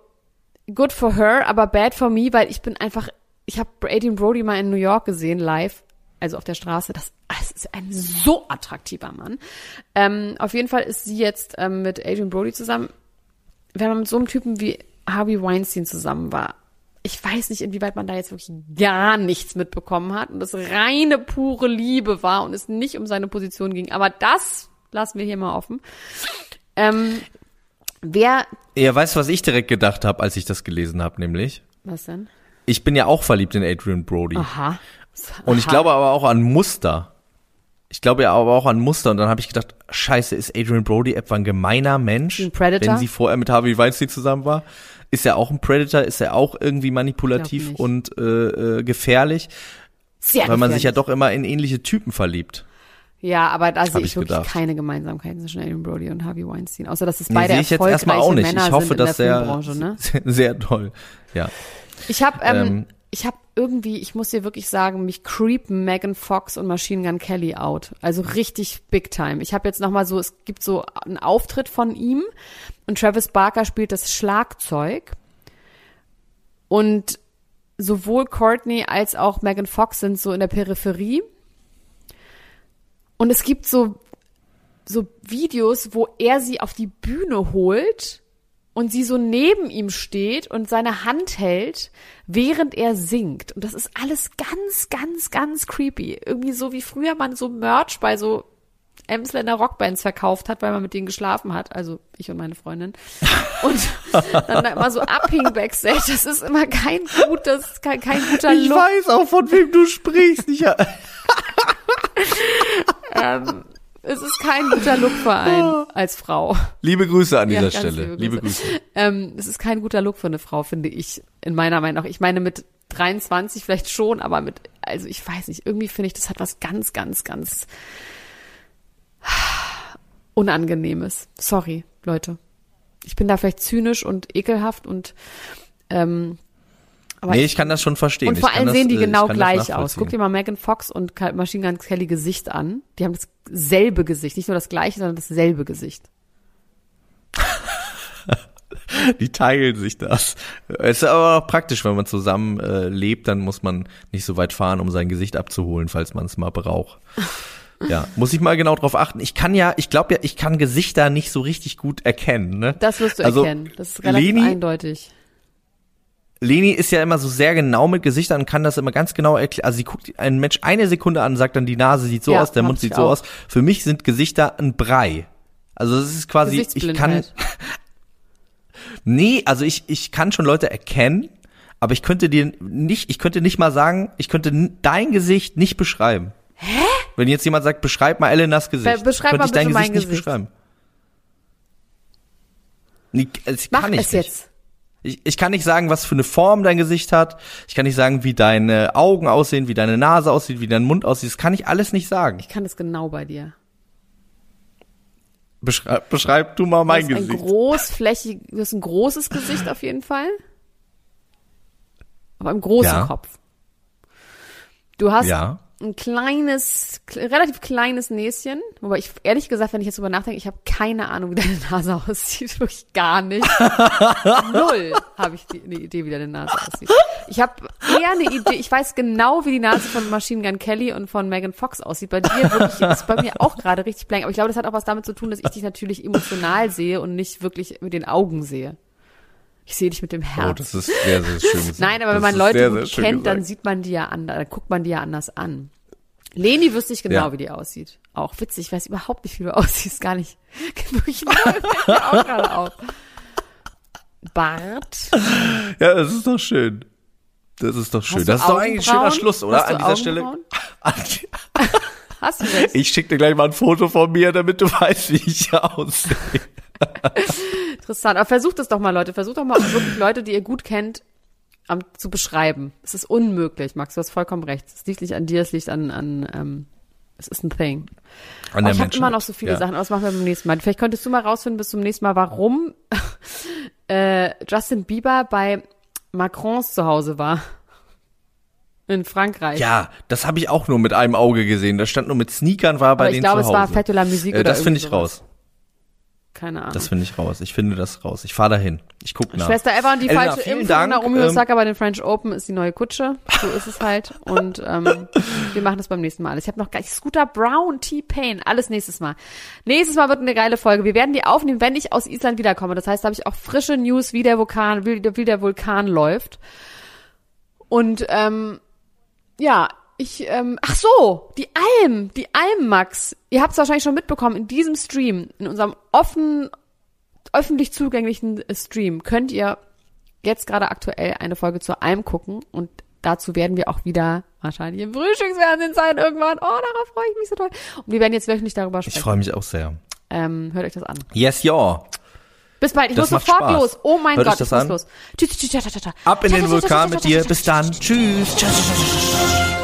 good for her, aber bad for me, weil ich bin einfach ich habe Adrian Brody mal in New York gesehen, live, also auf der Straße. Das, das ist ein so attraktiver Mann. Ähm, auf jeden Fall ist sie jetzt ähm, mit Adrian Brody zusammen. Wenn man mit so einem Typen wie Harvey Weinstein zusammen war, ich weiß nicht, inwieweit man da jetzt wirklich gar nichts mitbekommen hat und das reine pure Liebe war und es nicht um seine Position ging. Aber das lassen wir hier mal offen. Ähm, wer. Ja, weißt du, was ich direkt gedacht habe, als ich das gelesen habe, nämlich? Was denn? Ich bin ja auch verliebt in Adrian Brody. Aha. Und ich glaube aber auch an Muster. Ich glaube ja aber auch an Muster. Und dann habe ich gedacht, scheiße, ist Adrian Brody etwa ein gemeiner Mensch? Ein Predator? Wenn sie vorher mit Harvey Weinstein zusammen war. Ist er auch ein Predator? Ist er auch irgendwie manipulativ und äh, äh, gefährlich? Sehr Weil man sich ja doch immer in ähnliche Typen verliebt. Ja, aber da sehe ich, ich wirklich gedacht. keine Gemeinsamkeiten zwischen Adrian Brody und Harvey Weinstein. Außer, dass es beide nee, sehe ich jetzt erstmal auch nicht. Männer ich hoffe, dass er ne? sehr, sehr toll. Ja. Ich habe ähm, ähm, ich habe irgendwie, ich muss dir wirklich sagen, mich creepen Megan Fox und Machine Gun Kelly out. Also richtig big time. Ich habe jetzt noch mal so, es gibt so einen Auftritt von ihm und Travis Barker spielt das Schlagzeug. Und sowohl Courtney als auch Megan Fox sind so in der Peripherie. Und es gibt so, so Videos, wo er sie auf die Bühne holt und sie so neben ihm steht und seine Hand hält, während er singt. Und das ist alles ganz, ganz, ganz creepy. Irgendwie so wie früher man so Merch bei so Emsländer Rockbands verkauft hat, weil man mit denen geschlafen hat. Also ich und meine Freundin. Und dann da immer so abhing backstage. Das ist immer kein gutes, kein, kein guter ich Look. Ich weiß auch, von wem du sprichst. Ich, ähm, es ist kein guter Look für einen als Frau. Liebe Grüße an Ja, dieser Stelle. liebe Liebe Grüße. Ähm, es ist kein guter Look für eine Frau, finde ich, in meiner Meinung nach. Ich meine, mit 23 vielleicht schon, aber mit, also ich weiß nicht, irgendwie finde ich, das hat was ganz, ganz, ganz Unangenehmes. Sorry, Leute. Ich bin da vielleicht zynisch und ekelhaft und ähm, aber Nee, ich kann das schon verstehen. und vor allem sehen das, die äh, genau ich kann das gleich aus. Guck dir mal Megan Fox und Machine Gun Kelly Gesicht an. Die haben dasselbe Gesicht, nicht nur das gleiche, sondern dasselbe Gesicht. Die teilen sich das. Es ist aber auch praktisch, wenn man zusammen äh, lebt, dann muss man nicht so weit fahren, um sein Gesicht abzuholen, falls man es mal braucht. Ja, muss ich mal genau drauf achten. Ich kann ja, ich glaube ja, ich kann Gesichter nicht so richtig gut erkennen. Ne? Das wirst du Also, erkennen. Das ist relativ Leni- eindeutig. Leni ist ja immer so sehr genau mit Gesichtern und kann das immer ganz genau erklären. Also sie guckt einen Mensch eine Sekunde an, sagt dann, die Nase sieht so Ja, aus, der Mund ich sieht so auch. aus. Für mich sind Gesichter ein Brei. Also das ist quasi, ich kann, nee, also ich, ich kann schon Leute erkennen, aber ich könnte dir nicht, ich könnte nicht mal sagen, ich könnte dein Gesicht nicht beschreiben. Hä? Wenn jetzt jemand sagt, beschreib mal Elenas Gesicht, Be- beschreib könnte mal ich dein mein Gesicht nicht Gesicht. beschreiben. Nee, das Mach kann ich es nicht. jetzt. Ich, ich kann nicht sagen, was für eine Form dein Gesicht hat. Ich kann nicht sagen, wie deine Augen aussehen, wie deine Nase aussieht, wie dein Mund aussieht. Das kann ich alles nicht sagen. Ich kann das genau bei dir. Beschreib, beschreib du mal Du mein hast ein Gesicht. großflächig, du hast ein großes Gesicht auf jeden Fall. Aber einen großen Ja. Kopf. Du hast Ja. Ein kleines, kle- relativ kleines Näschen. Wobei ich, ehrlich gesagt, wenn ich jetzt drüber nachdenke, ich habe keine Ahnung, wie deine Nase aussieht. Wirklich gar nicht. Null habe ich die, eine Idee, wie deine Nase aussieht. Ich habe eher eine Idee, ich weiß genau, wie die Nase von Machine Gun Kelly und von Megan Fox aussieht. Bei dir wirklich, ist bei mir auch gerade richtig blank. Aber ich glaube, das hat auch was damit zu tun, dass ich dich natürlich emotional sehe und nicht wirklich mit den Augen sehe. Ich sehe dich mit dem Herz. Oh, das ist sehr, sehr schön. Nein, aber wenn Das man ist Leute sehr, sehr kennt, dann sieht man die ja anders, dann guckt man die ja anders an. Leni wüsste ich genau, Ja. wie die aussieht. Auch witzig, ich weiß überhaupt nicht, wie du aussiehst, gar nicht. Wirklich auch gerade auf. Bart. Ja, das ist doch schön. Das ist doch schön. Das ist doch eigentlich ein schöner? Schluss, oder? Hast du An dieser Stelle. Hast du das? Ich schicke dir gleich mal ein Foto von mir, damit du weißt, wie ich aussehe. Interessant. Aber versucht es doch mal, Leute. Versucht doch mal wirklich Leute, die ihr gut kennt, ähm, zu beschreiben. Es ist unmöglich, Max. Du hast vollkommen recht. Es liegt nicht an dir, es liegt an, an ähm, es ist ein Thing. An Oh, ich habe immer noch so viele ja. Sachen, aber das machen wir beim nächsten Mal. Vielleicht könntest du mal rausfinden bis zum nächsten Mal, warum äh, Justin Bieber bei Macrons zu Hause war. In Frankreich. Ja, das habe ich auch nur mit einem Auge gesehen. Da stand nur mit Sneakern, war bei ich denen glaube, zu es war Hause. Fête de la Musique äh, oder das finde ich raus. Keine Ahnung. Das finde ich raus. Ich finde das raus. Ich fahre dahin. Ich guck nach. Schwester Eva und die Elena, falsche Impfung Dank, Naomi ähm, bei den French Open ist die neue Kutsche. So ist es halt. Und ähm, wir machen das beim nächsten Mal. Ich habe noch gar nicht Scooter Brown, T-Pain, alles nächstes Mal. Nächstes Mal wird eine geile Folge. Wir werden die aufnehmen, wenn ich aus Island wiederkomme. Das heißt, da habe ich auch frische News, wie der Vulkan, wie, der- wie der Vulkan läuft. Und ähm, ja, ich, ähm, ach so, die Alm, die Alm, Max. Ihr habt es wahrscheinlich schon mitbekommen, in diesem Stream, in unserem offenen, öffentlich zugänglichen äh, Stream, könnt ihr jetzt gerade aktuell eine Folge zur Alm gucken und dazu werden wir auch wieder wahrscheinlich im Frühstücksfernsehen sein irgendwann. Oh, darauf freue ich mich so toll. Und wir werden jetzt wirklich darüber Ich sprechen. freue mich auch sehr. Ähm, hört euch das an. Yes, ja. Bis bald, ich Das muss sofort Spaß. los. Oh mein Hört Gott, das ich muss an? los. Tschüss, tschüss, tschüss, tschüss, tschüss. Ab in den Vulkan mit dir. Bis tschüss, dann. tschüss. Tschüss. Tschüss.